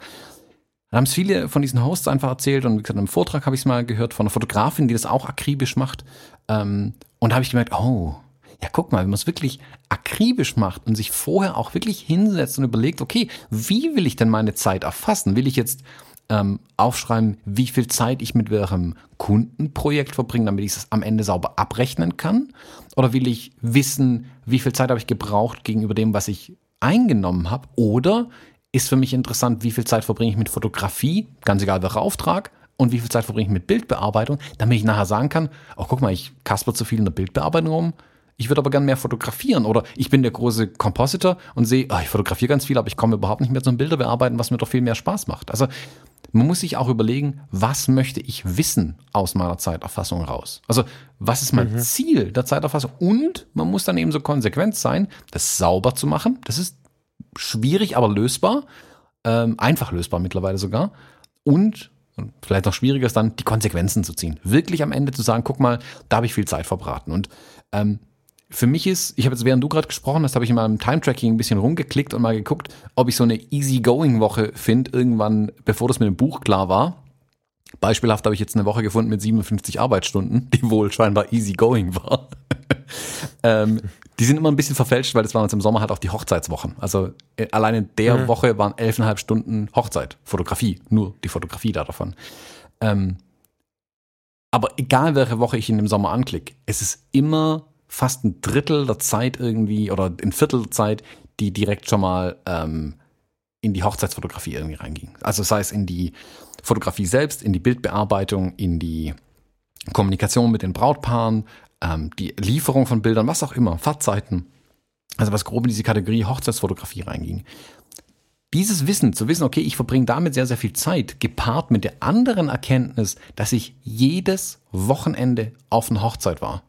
Dann haben es viele von diesen Hosts einfach erzählt und wie gesagt, im Vortrag habe ich es mal gehört von einer Fotografin, die das auch akribisch macht. Ähm, und da habe ich gemerkt, oh, ja, guck mal, wenn man es wirklich akribisch macht und sich vorher auch wirklich hinsetzt und überlegt, okay, wie will ich denn meine Zeit erfassen? Will ich jetzt ähm, aufschreiben, wie viel Zeit ich mit welchem Kundenprojekt verbringe, damit ich es am Ende sauber abrechnen kann? Oder will ich wissen, wie viel Zeit habe ich gebraucht gegenüber dem, was ich eingenommen habe? Oder ist für mich interessant, wie viel Zeit verbringe ich mit Fotografie, ganz egal welcher Auftrag, und wie viel Zeit verbringe ich mit Bildbearbeitung, damit ich nachher sagen kann, oh guck mal, ich kasper zu viel in der Bildbearbeitung rum, ich würde aber gern mehr fotografieren oder ich bin der große Compositor und sehe, oh, ich fotografiere ganz viel, aber ich komme überhaupt nicht mehr zum Bilder bearbeiten, was mir doch viel mehr Spaß macht. Also man muss sich auch überlegen, was möchte ich wissen aus meiner Zeiterfassung raus? Also was ist mein mhm. Ziel der Zeiterfassung? Und man muss dann eben so konsequent sein, das sauber zu machen. Das ist schwierig, aber lösbar. Ähm, einfach lösbar mittlerweile sogar. Und und vielleicht noch schwieriger ist dann, die Konsequenzen zu ziehen. Wirklich am Ende zu sagen, guck mal, da habe ich viel Zeit verbraten. Und ähm, für mich ist, ich habe jetzt während du gerade gesprochen hast, habe ich in meinem Time-Tracking ein bisschen rumgeklickt und mal geguckt, ob ich so eine Easy-Going-Woche finde, irgendwann, bevor das mit dem Buch klar war. Beispielhaft habe ich jetzt eine Woche gefunden mit 57 Arbeitsstunden, die wohl scheinbar easy-going war. ähm, die sind immer ein bisschen verfälscht, weil das waren uns im Sommer halt auch die Hochzeitswochen. Also äh, allein in der mhm. Woche waren elfeinhalb Stunden Hochzeit, Fotografie, nur die Fotografie da davon. Ähm, aber egal welche Woche ich in dem Sommer anklicke, es ist immer fast ein Drittel der Zeit irgendwie oder ein Viertel der Zeit, die direkt schon mal ähm, in die Hochzeitsfotografie irgendwie reinging. Also sei es in die Fotografie selbst, in die Bildbearbeitung, in die Kommunikation mit den Brautpaaren, ähm, die Lieferung von Bildern, was auch immer, Fahrzeiten. Also was grob in diese Kategorie Hochzeitsfotografie reinging. Dieses Wissen, zu wissen, okay, ich verbringe damit sehr, sehr viel Zeit, gepaart mit der anderen Erkenntnis, dass ich jedes Wochenende auf einer Hochzeit war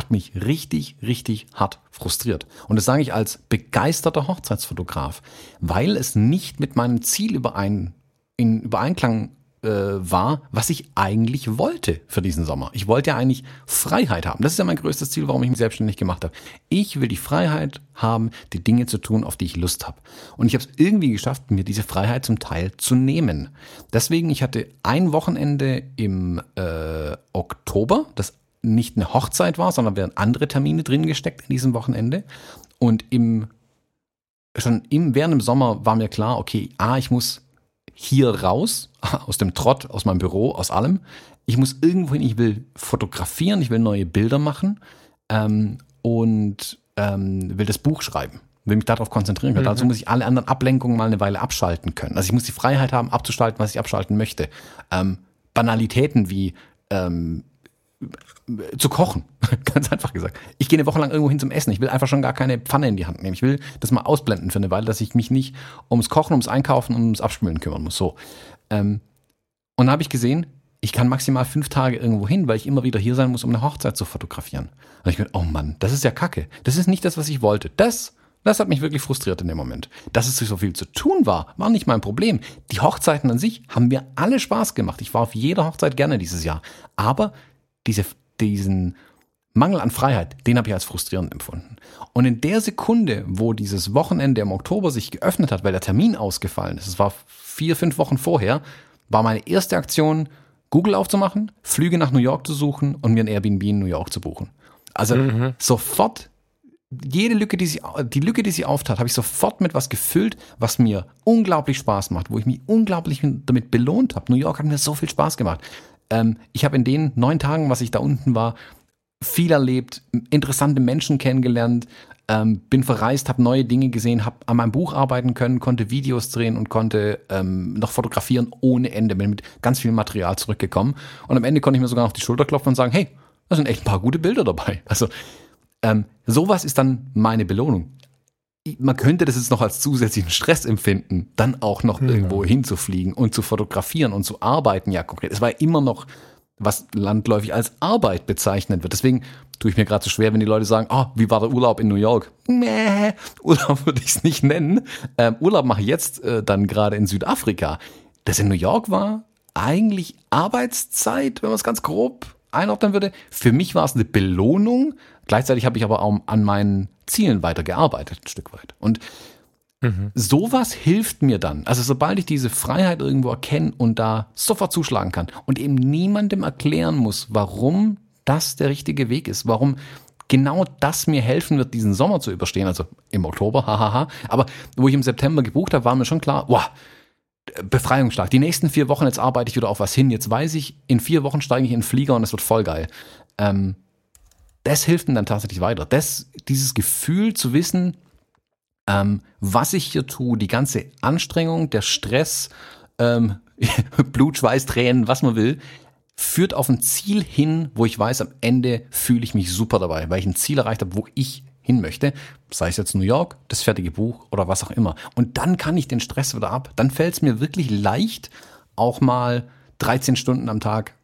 hat mich richtig, richtig hart frustriert. Und das sage ich als begeisterter Hochzeitsfotograf, weil es nicht mit meinem Ziel überein, in Übereinklang äh, war, was ich eigentlich wollte für diesen Sommer. Ich wollte ja eigentlich Freiheit haben. Das ist ja mein größtes Ziel, warum ich mich selbstständig gemacht habe. Ich will die Freiheit haben, die Dinge zu tun, auf die ich Lust habe. Und ich habe es irgendwie geschafft, mir diese Freiheit zum Teil zu nehmen. Deswegen, ich hatte ein Wochenende im äh, Oktober, das nicht eine Hochzeit war, sondern werden andere Termine drin gesteckt in diesem Wochenende. Und im, schon im, während dem Sommer war mir klar, okay, A, ich muss hier raus, aus dem Trott, aus meinem Büro, aus allem. Ich muss irgendwo hin, ich will fotografieren, ich will neue Bilder machen ähm, und ähm, will das Buch schreiben will mich darauf konzentrieren können. Mhm. Dazu muss ich alle anderen Ablenkungen mal eine Weile abschalten können. Also ich muss die Freiheit haben, abzuschalten, was ich abschalten möchte. Ähm, Banalitäten wie ähm, zu kochen. Ganz einfach gesagt. Ich gehe eine Woche lang irgendwo hin zum Essen. Ich will einfach schon gar keine Pfanne in die Hand nehmen. Ich will das mal ausblenden für eine Weile, dass ich mich nicht ums Kochen, ums Einkaufen und ums Abspülen kümmern muss. So. Ähm, und dann habe ich gesehen, ich kann maximal fünf Tage irgendwo hin, weil ich immer wieder hier sein muss, um eine Hochzeit zu fotografieren. Und ich gedacht, oh Mann, das ist ja kacke. Das ist nicht das, was ich wollte. Das, das hat mich wirklich frustriert in dem Moment. Dass es so viel zu tun war, war nicht mein Problem. Die Hochzeiten an sich haben mir alle Spaß gemacht. Ich war auf jeder Hochzeit gerne dieses Jahr. Aber diese, diesen Mangel an Freiheit, den habe ich als frustrierend empfunden. Und in der Sekunde, wo dieses Wochenende im Oktober sich geöffnet hat, weil der Termin ausgefallen ist, es war vier, fünf Wochen vorher, war meine erste Aktion, Google aufzumachen, Flüge nach New York zu suchen und mir ein Airbnb in New York zu buchen. Also mhm. sofort jede Lücke, die sie, die Lücke, die sie auftat, habe ich sofort mit was gefüllt, was mir unglaublich Spaß macht, wo ich mich unglaublich damit belohnt habe. New York hat mir so viel Spaß gemacht. Ähm, ich habe in den neun Tagen, was ich da unten war, viel erlebt, interessante Menschen kennengelernt, ähm, bin verreist, habe neue Dinge gesehen, habe an meinem Buch arbeiten können, konnte Videos drehen und konnte ähm, noch fotografieren ohne Ende, bin mit ganz viel Material zurückgekommen. Und am Ende konnte ich mir sogar auf die Schulter klopfen und sagen, hey, da sind echt ein paar gute Bilder dabei. Also ähm, sowas ist dann meine Belohnung man könnte das jetzt noch als zusätzlichen Stress empfinden, dann auch noch ja. irgendwo hinzufliegen und zu fotografieren und zu arbeiten, ja konkret. Es war immer noch, was landläufig als Arbeit bezeichnet wird. Deswegen tue ich mir gerade so schwer, wenn die Leute sagen, oh, wie war der Urlaub in New York? Nee, Urlaub würde ich es nicht nennen. Ähm, Urlaub mache ich jetzt äh, dann gerade in Südafrika. Das in New York war eigentlich Arbeitszeit, wenn man es ganz grob einordnen würde. Für mich war es eine Belohnung. Gleichzeitig habe ich aber auch an meinen Zielen weitergearbeitet, ein Stück weit. Und Mhm. Sowas hilft mir dann. Also sobald ich diese Freiheit irgendwo erkenne und da sofort zuschlagen kann und eben niemandem erklären muss, warum das der richtige Weg ist, warum genau das mir helfen wird, diesen Sommer zu überstehen, also im Oktober, hahaha. Aber wo ich im September gebucht habe, war mir schon klar, wow, Befreiungsschlag. Die nächsten vier Wochen, jetzt arbeite ich wieder auf was hin. Jetzt weiß ich, in vier Wochen steige ich in den Flieger und es wird voll geil. Ähm, das hilft mir dann tatsächlich weiter. Das, dieses Gefühl zu wissen, ähm, was ich hier tue, die ganze Anstrengung, der Stress, ähm, Blut, Schweiß, Tränen, was man will, führt auf ein Ziel hin, wo ich weiß, am Ende fühle ich mich super dabei, weil ich ein Ziel erreicht habe, wo ich hin möchte, sei es jetzt New York, das fertige Buch oder was auch immer. Und dann kann ich den Stress wieder ab. Dann fällt es mir wirklich leicht, auch mal 13 Stunden am Tag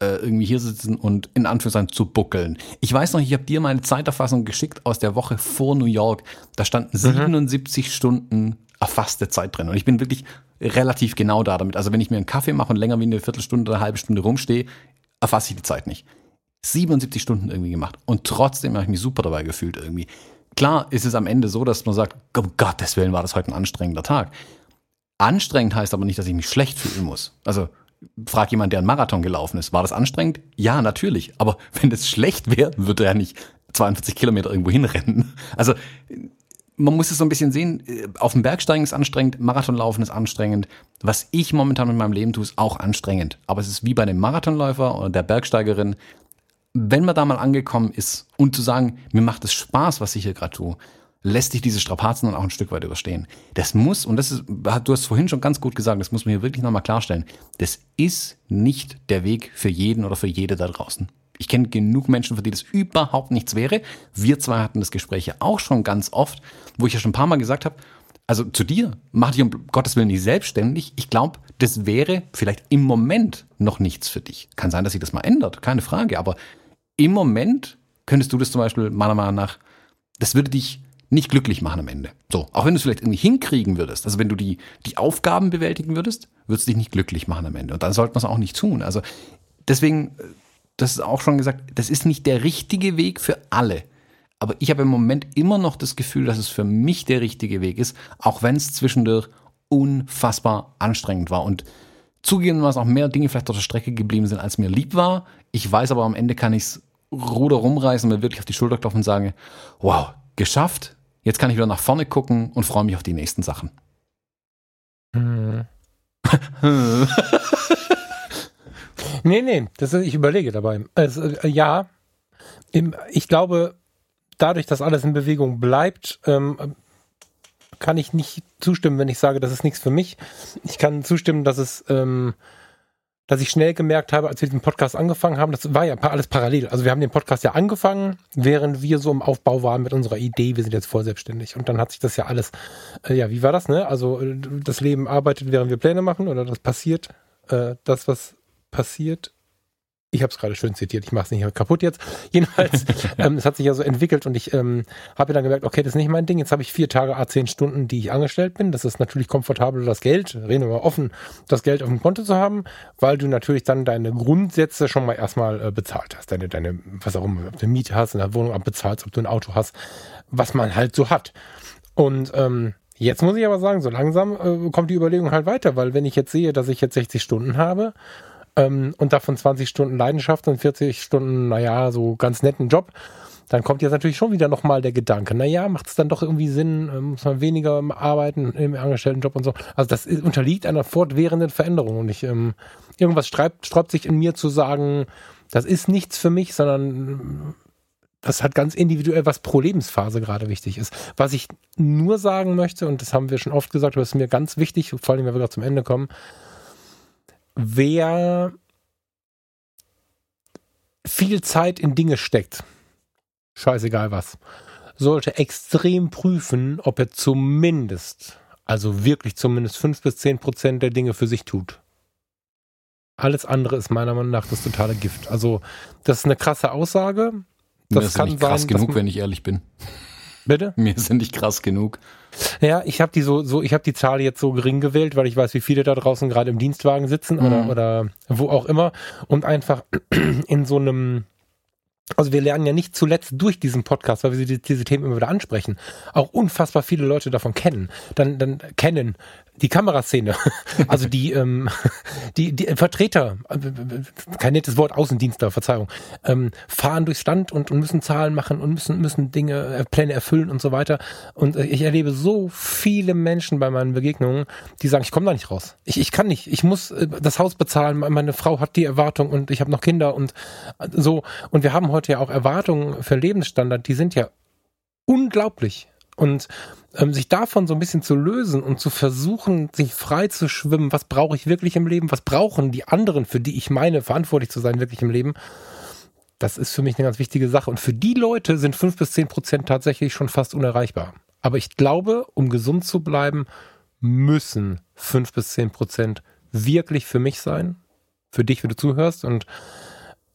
äh, irgendwie hier sitzen und in Anführungszeichen zu buckeln. Ich weiß noch, ich habe dir meine Zeiterfassung geschickt aus der Woche vor New York. Da standen 77 mhm. Stunden erfasste Zeit drin. Und ich bin wirklich relativ genau da damit. Also wenn ich mir einen Kaffee mache und länger wie eine Viertelstunde oder eine halbe Stunde rumstehe, erfasse ich die Zeit nicht. 77 Stunden irgendwie gemacht. Und trotzdem habe ich mich super dabei gefühlt irgendwie. Klar ist es am Ende so, dass man sagt, um Gottes Willen war das heute ein anstrengender Tag. Anstrengend heißt aber nicht, dass ich mich schlecht fühlen muss. Also frag jemand, der einen Marathon gelaufen ist. War das anstrengend? Ja, natürlich. Aber wenn das schlecht wäre, würde er ja nicht 42 Kilometer irgendwo hinrennen. Also man muss es so ein bisschen sehen, auf dem Bergsteigen ist anstrengend, Marathonlaufen ist anstrengend. Was ich momentan mit meinem Leben tue, ist auch anstrengend. Aber es ist wie bei dem Marathonläufer oder der Bergsteigerin, wenn man da mal angekommen ist und zu sagen, mir macht es Spaß, was ich hier gerade tue, lässt sich diese Strapazen dann auch ein Stück weit überstehen. Das muss, und das ist, du hast vorhin schon ganz gut gesagt, das muss man hier wirklich nochmal klarstellen, das ist nicht der Weg für jeden oder für jede da draußen. Ich kenne genug Menschen, für die das überhaupt nichts wäre. Wir zwei hatten das Gespräch ja auch schon ganz oft, wo ich ja schon ein paar Mal gesagt habe, also zu dir, mach dich um Gottes Willen nicht selbstständig. Ich glaube, das wäre vielleicht im Moment noch nichts für dich. Kann sein, dass sich das mal ändert, keine Frage. Aber im Moment könntest du das zum Beispiel meiner Meinung nach, das würde dich nicht glücklich machen am Ende. So, auch wenn du es vielleicht irgendwie hinkriegen würdest, also wenn du die, die Aufgaben bewältigen würdest, würde es dich nicht glücklich machen am Ende. Und dann sollte man es auch nicht tun. Also deswegen, das ist auch schon gesagt, das ist nicht der richtige Weg für alle. Aber ich habe im Moment immer noch das Gefühl, dass es für mich der richtige Weg ist, auch wenn es zwischendurch unfassbar anstrengend war. Und zugegeben, was auch mehr Dinge vielleicht auf der Strecke geblieben sind, als mir lieb war. Ich weiß aber, am Ende kann ich es Ruder rumreißen, mir wirklich auf die Schulter klopfen und sagen, wow, geschafft. Jetzt kann ich wieder nach vorne gucken und freue mich auf die nächsten Sachen. Hm. nee, nee, das ist, ich überlege dabei. Also, äh, ja, ich glaube, dadurch, dass alles in Bewegung bleibt, ähm, kann ich nicht zustimmen, wenn ich sage, das ist nichts für mich. Ich kann zustimmen, dass es ähm, dass ich schnell gemerkt habe, als wir diesen Podcast angefangen haben, das war ja alles parallel. Also wir haben den Podcast ja angefangen, während wir so im Aufbau waren mit unserer Idee, wir sind jetzt voll selbstständig. Und dann hat sich das ja alles, äh, ja, wie war das, ne? Also äh, das Leben arbeitet, während wir Pläne machen oder das passiert, äh, das, was passiert, ich habe es gerade schön zitiert, ich mache es nicht kaputt jetzt. Jedenfalls, ähm, es hat sich ja so entwickelt und ich ähm, habe dann gemerkt, okay, das ist nicht mein Ding. Jetzt habe ich vier Tage, a zehn Stunden, die ich angestellt bin. Das ist natürlich komfortabel, das Geld, reden wir mal offen, das Geld auf dem Konto zu haben, weil du natürlich dann deine Grundsätze schon mal erstmal äh, bezahlt hast. Deine, deine, was auch immer, ob du eine Miete hast, in der Wohnung abbezahlst, ob du ein Auto hast, was man halt so hat. Und ähm, Jetzt muss ich aber sagen, so langsam äh, kommt die Überlegung halt weiter, weil wenn ich jetzt sehe, dass ich jetzt 60 Stunden habe ähm, und davon 20 Stunden Leidenschaft und 40 Stunden, naja, so ganz netten Job, dann kommt jetzt natürlich schon wieder nochmal der Gedanke, naja, macht es dann doch irgendwie Sinn, ähm, muss man weniger arbeiten im Angestelltenjob und so. Also das ist, unterliegt einer fortwährenden Veränderung und ich, ähm, irgendwas streibt, sträubt sich in mir zu sagen, das ist nichts für mich, sondern das hat ganz individuell, was pro Lebensphase gerade wichtig ist. Was ich nur sagen möchte, und das haben wir schon oft gesagt, aber das ist mir ganz wichtig, vor allem wenn wir gerade zum Ende kommen, wer viel Zeit in Dinge steckt, scheißegal was, sollte extrem prüfen, ob er zumindest, also wirklich zumindest fünf bis zehn Prozent der Dinge für sich tut. Alles andere ist meiner Meinung nach das totale Gift. Also, das ist eine krasse Aussage. Das, das kann nicht krass sein, genug, wenn ich ehrlich bin. Bitte? Mir sind nicht krass genug. Ja, ich habe die so, so, ich habe die Zahl jetzt so gering gewählt, weil ich weiß, wie viele da draußen gerade im Dienstwagen sitzen mhm. oder, oder wo auch immer und einfach in so einem Also wir lernen ja nicht zuletzt durch diesen Podcast, weil wir diese Themen immer wieder ansprechen, auch unfassbar viele Leute davon kennen. Dann, dann kennen, die Kameraszene, also die, ähm, die, die Vertreter, kein nettes Wort, Außendienstler, Verzeihung, ähm, fahren durchs Land und, und müssen Zahlen machen und müssen, müssen Dinge, äh, Pläne erfüllen und so weiter. Und ich erlebe so viele Menschen bei meinen Begegnungen, die sagen, ich komme da nicht raus. Ich, ich kann nicht, ich muss äh, das Haus bezahlen, meine Frau hat die Erwartung und ich habe noch Kinder und so. Und wir haben heute ja auch Erwartungen für Lebensstandard, die sind ja unglaublich. Und ähm, sich davon so ein bisschen zu lösen und zu versuchen, sich frei zu schwimmen, was brauche ich wirklich im Leben, was brauchen die anderen, für die ich meine, verantwortlich zu sein, wirklich im Leben, das ist für mich eine ganz wichtige Sache. Und für die Leute sind fünf bis zehn Prozent tatsächlich schon fast unerreichbar. Aber ich glaube, um gesund zu bleiben, müssen fünf bis zehn Prozent wirklich für mich sein, für dich, wenn du zuhörst. Und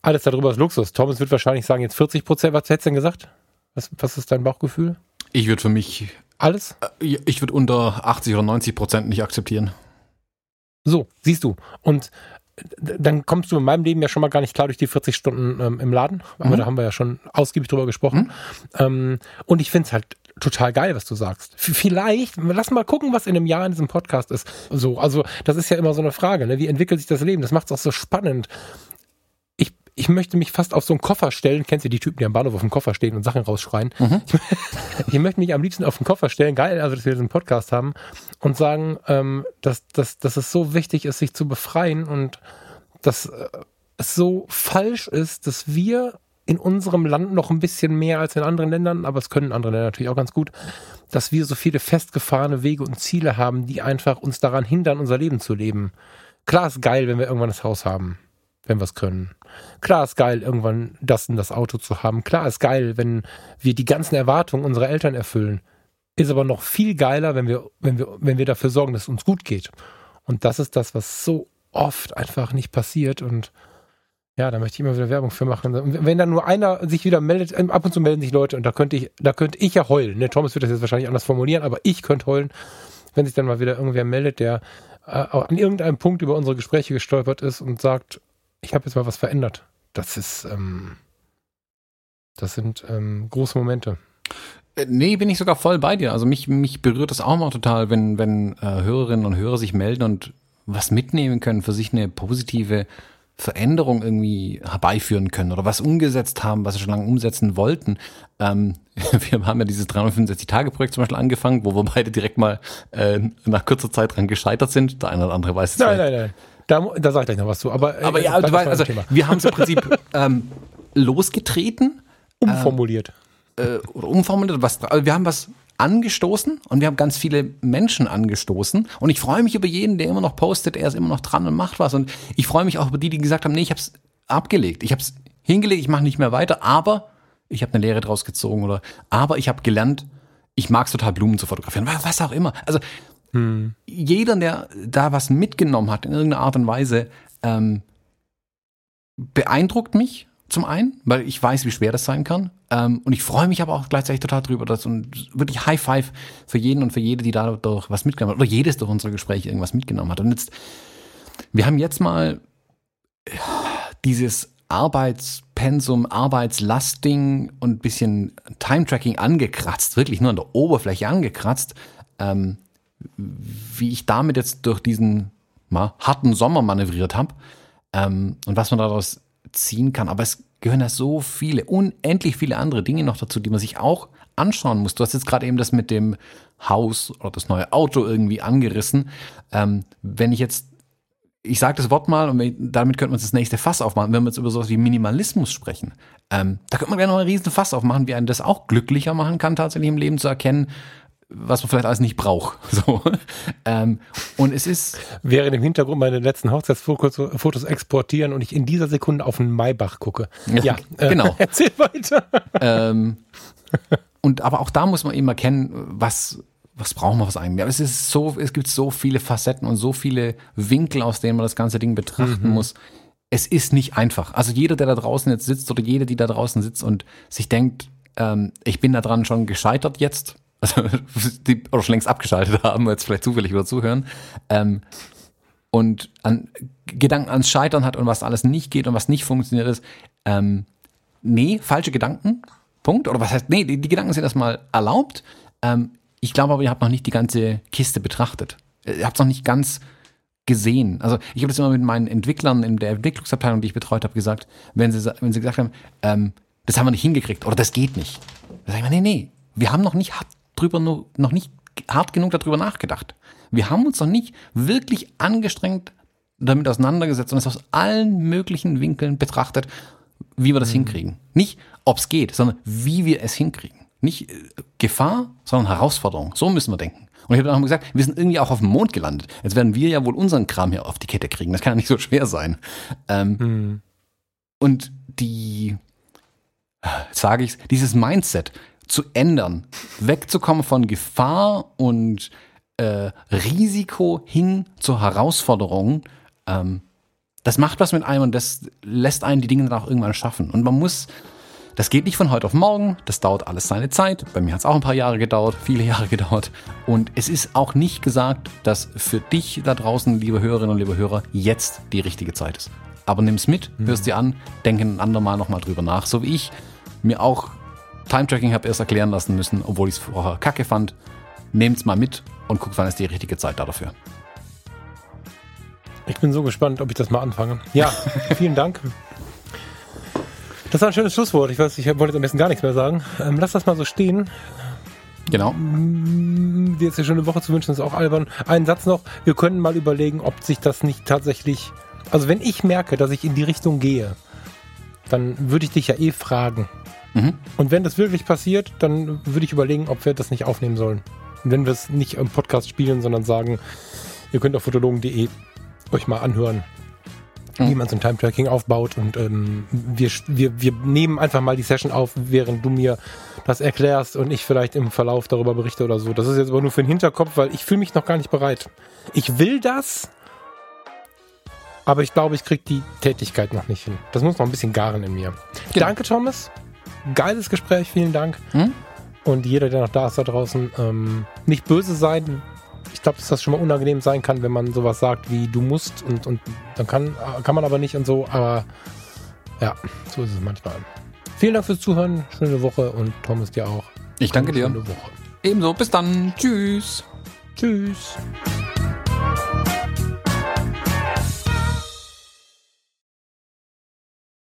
alles darüber ist Luxus. Thomas wird wahrscheinlich sagen, jetzt 40 Prozent. Was hättest du denn gesagt? Was, was ist dein Bauchgefühl? Ich würde für mich. Alles? Äh, ich würde unter 80 oder 90 Prozent nicht akzeptieren. So, siehst du. Und dann kommst du in meinem Leben ja schon mal gar nicht klar durch die 40 Stunden ähm, im Laden. Aber mhm. da haben wir ja schon ausgiebig drüber gesprochen. Mhm. Ähm, und ich finde es halt total geil, was du sagst. Vielleicht, lass mal gucken, was in einem Jahr in diesem Podcast ist. So, also das ist ja immer so eine Frage, ne? Wie entwickelt sich das Leben? Das macht es auch so spannend ich möchte mich fast auf so einen Koffer stellen. Kennst du die Typen, die am Bahnhof auf dem Koffer stehen und Sachen rausschreien? Mhm. Ich, möchte mich am liebsten auf den Koffer stellen. Geil, also dass wir diesen Podcast haben und sagen, ähm, dass, dass, dass es so wichtig ist, sich zu befreien und dass äh, es so falsch ist, dass wir in unserem Land noch ein bisschen mehr als in anderen Ländern, aber es können andere Länder natürlich auch ganz gut, dass wir so viele festgefahrene Wege und Ziele haben, die einfach uns daran hindern, unser Leben zu leben. Klar ist geil, wenn wir irgendwann das Haus haben wenn wir es können. Klar ist geil, irgendwann das in das Auto zu haben. Klar ist geil, wenn wir die ganzen Erwartungen unserer Eltern erfüllen. Ist aber noch viel geiler, wenn wir, wenn wir, wenn wir dafür sorgen, dass es uns gut geht. Und das ist das, was so oft einfach nicht passiert. Und ja, da möchte ich immer wieder Werbung für machen. Und wenn dann nur einer sich wieder meldet, ähm, ab und zu melden sich Leute und da könnte ich, da könnte ich ja heulen. Ne, Thomas wird das jetzt wahrscheinlich anders formulieren, aber ich könnte heulen, wenn sich dann mal wieder irgendwer meldet, der äh, an irgendeinem Punkt über unsere Gespräche gestolpert ist und sagt, ich habe jetzt mal was verändert. Das ist, ähm, das sind ähm, große Momente. Äh, nee, bin ich sogar voll bei dir. Also mich, mich berührt das auch mal total, wenn, wenn äh, Hörerinnen und Hörer sich melden und was mitnehmen können, für sich eine positive Veränderung irgendwie herbeiführen können oder was umgesetzt haben, was sie schon lange umsetzen wollten. Ähm, wir haben ja dieses 365-Tage-Projekt zum Beispiel angefangen, wo wir beide direkt mal äh, nach kurzer Zeit dran gescheitert sind. Der eine oder andere weiß es Nein, nein, nein. Da, da sag ich gleich noch was zu. Aber, äh, aber ja, du weißt, also, wir haben es im Prinzip ähm, losgetreten. Umformuliert. Äh, oder umformuliert. Was, also wir haben was angestoßen und wir haben ganz viele Menschen angestoßen. Und ich freue mich über jeden, der immer noch postet, er ist immer noch dran und macht was. Und ich freue mich auch über die, die gesagt haben, nee, ich habe es abgelegt. Ich habe es hingelegt, ich mache nicht mehr weiter, aber ich habe eine Lehre draus gezogen oder aber ich habe gelernt, ich mag es total, Blumen zu fotografieren, was auch immer. Also hm. Jeder, der da was mitgenommen hat in irgendeiner Art und Weise, ähm, beeindruckt mich zum einen, weil ich weiß, wie schwer das sein kann. Ähm, und ich freue mich aber auch gleichzeitig total drüber, dass und wirklich High Five für jeden und für jede, die dadurch was mitgenommen hat, oder jedes durch unsere Gespräche irgendwas mitgenommen hat. Und jetzt, wir haben jetzt mal dieses Arbeitspensum, Arbeitslastding und bisschen Time-Tracking angekratzt, wirklich nur an der Oberfläche angekratzt. Ähm, wie ich damit jetzt durch diesen mal, harten Sommer manövriert habe ähm, und was man daraus ziehen kann. Aber es gehören ja so viele, unendlich viele andere Dinge noch dazu, die man sich auch anschauen muss. Du hast jetzt gerade eben das mit dem Haus oder das neue Auto irgendwie angerissen. Ähm, wenn ich jetzt, ich sage das Wort mal und damit könnte man das nächste Fass aufmachen, wenn wir jetzt über sowas wie Minimalismus sprechen. Ähm, da könnte man gerne noch einen riesen Fass aufmachen, wie einen das auch glücklicher machen kann, tatsächlich im Leben zu erkennen, was man vielleicht alles nicht braucht. So. Ähm, und es ist. Während im Hintergrund meine letzten Hochzeitsfotos exportieren und ich in dieser Sekunde auf den Maybach gucke. Ja, äh, genau. erzähl weiter. Ähm, und aber auch da muss man eben erkennen, was, was brauchen wir was eigentlich? Aber es ist so, es gibt so viele Facetten und so viele Winkel, aus denen man das ganze Ding betrachten mhm. muss. Es ist nicht einfach. Also jeder, der da draußen jetzt sitzt oder jede, die da draußen sitzt und sich denkt, ähm, ich bin da dran schon gescheitert jetzt, also die oder schon längst abgeschaltet haben, jetzt vielleicht zufällig wieder zuhören, ähm, und an Gedanken ans Scheitern hat und was alles nicht geht und was nicht funktioniert ist, ähm, nee, falsche Gedanken. Punkt. Oder was heißt, nee, die, die Gedanken sind erstmal erlaubt. Ähm, ich glaube aber, ihr habt noch nicht die ganze Kiste betrachtet. Ihr habt es noch nicht ganz gesehen. Also ich habe das immer mit meinen Entwicklern in der Entwicklungsabteilung, die ich betreut habe, gesagt, wenn sie, wenn sie gesagt haben, ähm, das haben wir nicht hingekriegt oder das geht nicht. Da sage ich mir, nee, nee, wir haben noch nicht drüber, noch nicht hart genug darüber nachgedacht. Wir haben uns noch nicht wirklich angestrengt damit auseinandergesetzt und es aus allen möglichen Winkeln betrachtet, wie wir das mhm. hinkriegen. Nicht, ob es geht, sondern wie wir es hinkriegen. Nicht äh, Gefahr, sondern Herausforderung. So müssen wir denken. Und ich habe dann auch gesagt, wir sind irgendwie auch auf dem Mond gelandet. Jetzt werden wir ja wohl unseren Kram hier auf die Kette kriegen. Das kann ja nicht so schwer sein. Ähm, hm. Und die, sage ich, dieses Mindset zu ändern, wegzukommen von Gefahr und äh, Risiko hin zur Herausforderung, ähm, das macht was mit einem und das lässt einen die Dinge dann auch irgendwann schaffen. Und man muss das geht nicht von heute auf morgen, das dauert alles seine Zeit. Bei mir hat es auch ein paar Jahre gedauert, viele Jahre gedauert. Und es ist auch nicht gesagt, dass für dich da draußen, liebe Hörerinnen und liebe Hörer, jetzt die richtige Zeit ist. Aber nimm es mit, mhm. hörst dir an, denke ein andermal nochmal drüber nach. So wie ich mir auch Time-Tracking habe erst erklären lassen müssen, obwohl ich es vorher kacke fand. Nehmt's mal mit und guckt, wann ist die richtige Zeit da dafür. Ich bin so gespannt, ob ich das mal anfange. Ja, vielen Dank. Das war ein schönes Schlusswort. Ich weiß, ich wollte jetzt am besten gar nichts mehr sagen. Ähm, lass das mal so stehen. Genau. Mm, dir jetzt eine schöne Woche zu wünschen, ist auch albern. Einen Satz noch. Wir können mal überlegen, ob sich das nicht tatsächlich. Also, wenn ich merke, dass ich in die Richtung gehe, dann würde ich dich ja eh fragen. Mhm. Und wenn das wirklich passiert, dann würde ich überlegen, ob wir das nicht aufnehmen sollen. Und wenn wir es nicht im Podcast spielen, sondern sagen, ihr könnt auf fotologen.de euch mal anhören, mhm. wie man so ein Time-Tracking aufbaut. Und ähm, wir, wir, wir nehmen einfach mal die Session auf, während du mir das erklärst und ich vielleicht im Verlauf darüber berichte oder so. Das ist jetzt aber nur für den Hinterkopf, weil ich fühle mich noch gar nicht bereit. Ich will das, aber ich glaube, ich kriege die Tätigkeit noch nicht hin. Das muss noch ein bisschen garen in mir. Genau. Danke, Thomas. Geiles Gespräch, vielen Dank. Mhm. Und jeder, der noch da ist da draußen, ähm, nicht böse sein, ich glaube, dass das schon mal unangenehm sein kann, wenn man sowas sagt wie du musst und, und dann kann, kann man aber nicht und so, aber ja, so ist es manchmal. Vielen Dank fürs Zuhören, schöne Woche und Thomas dir auch. Ich danke dir. Schöne Woche. Ebenso, bis dann. Tschüss. Tschüss.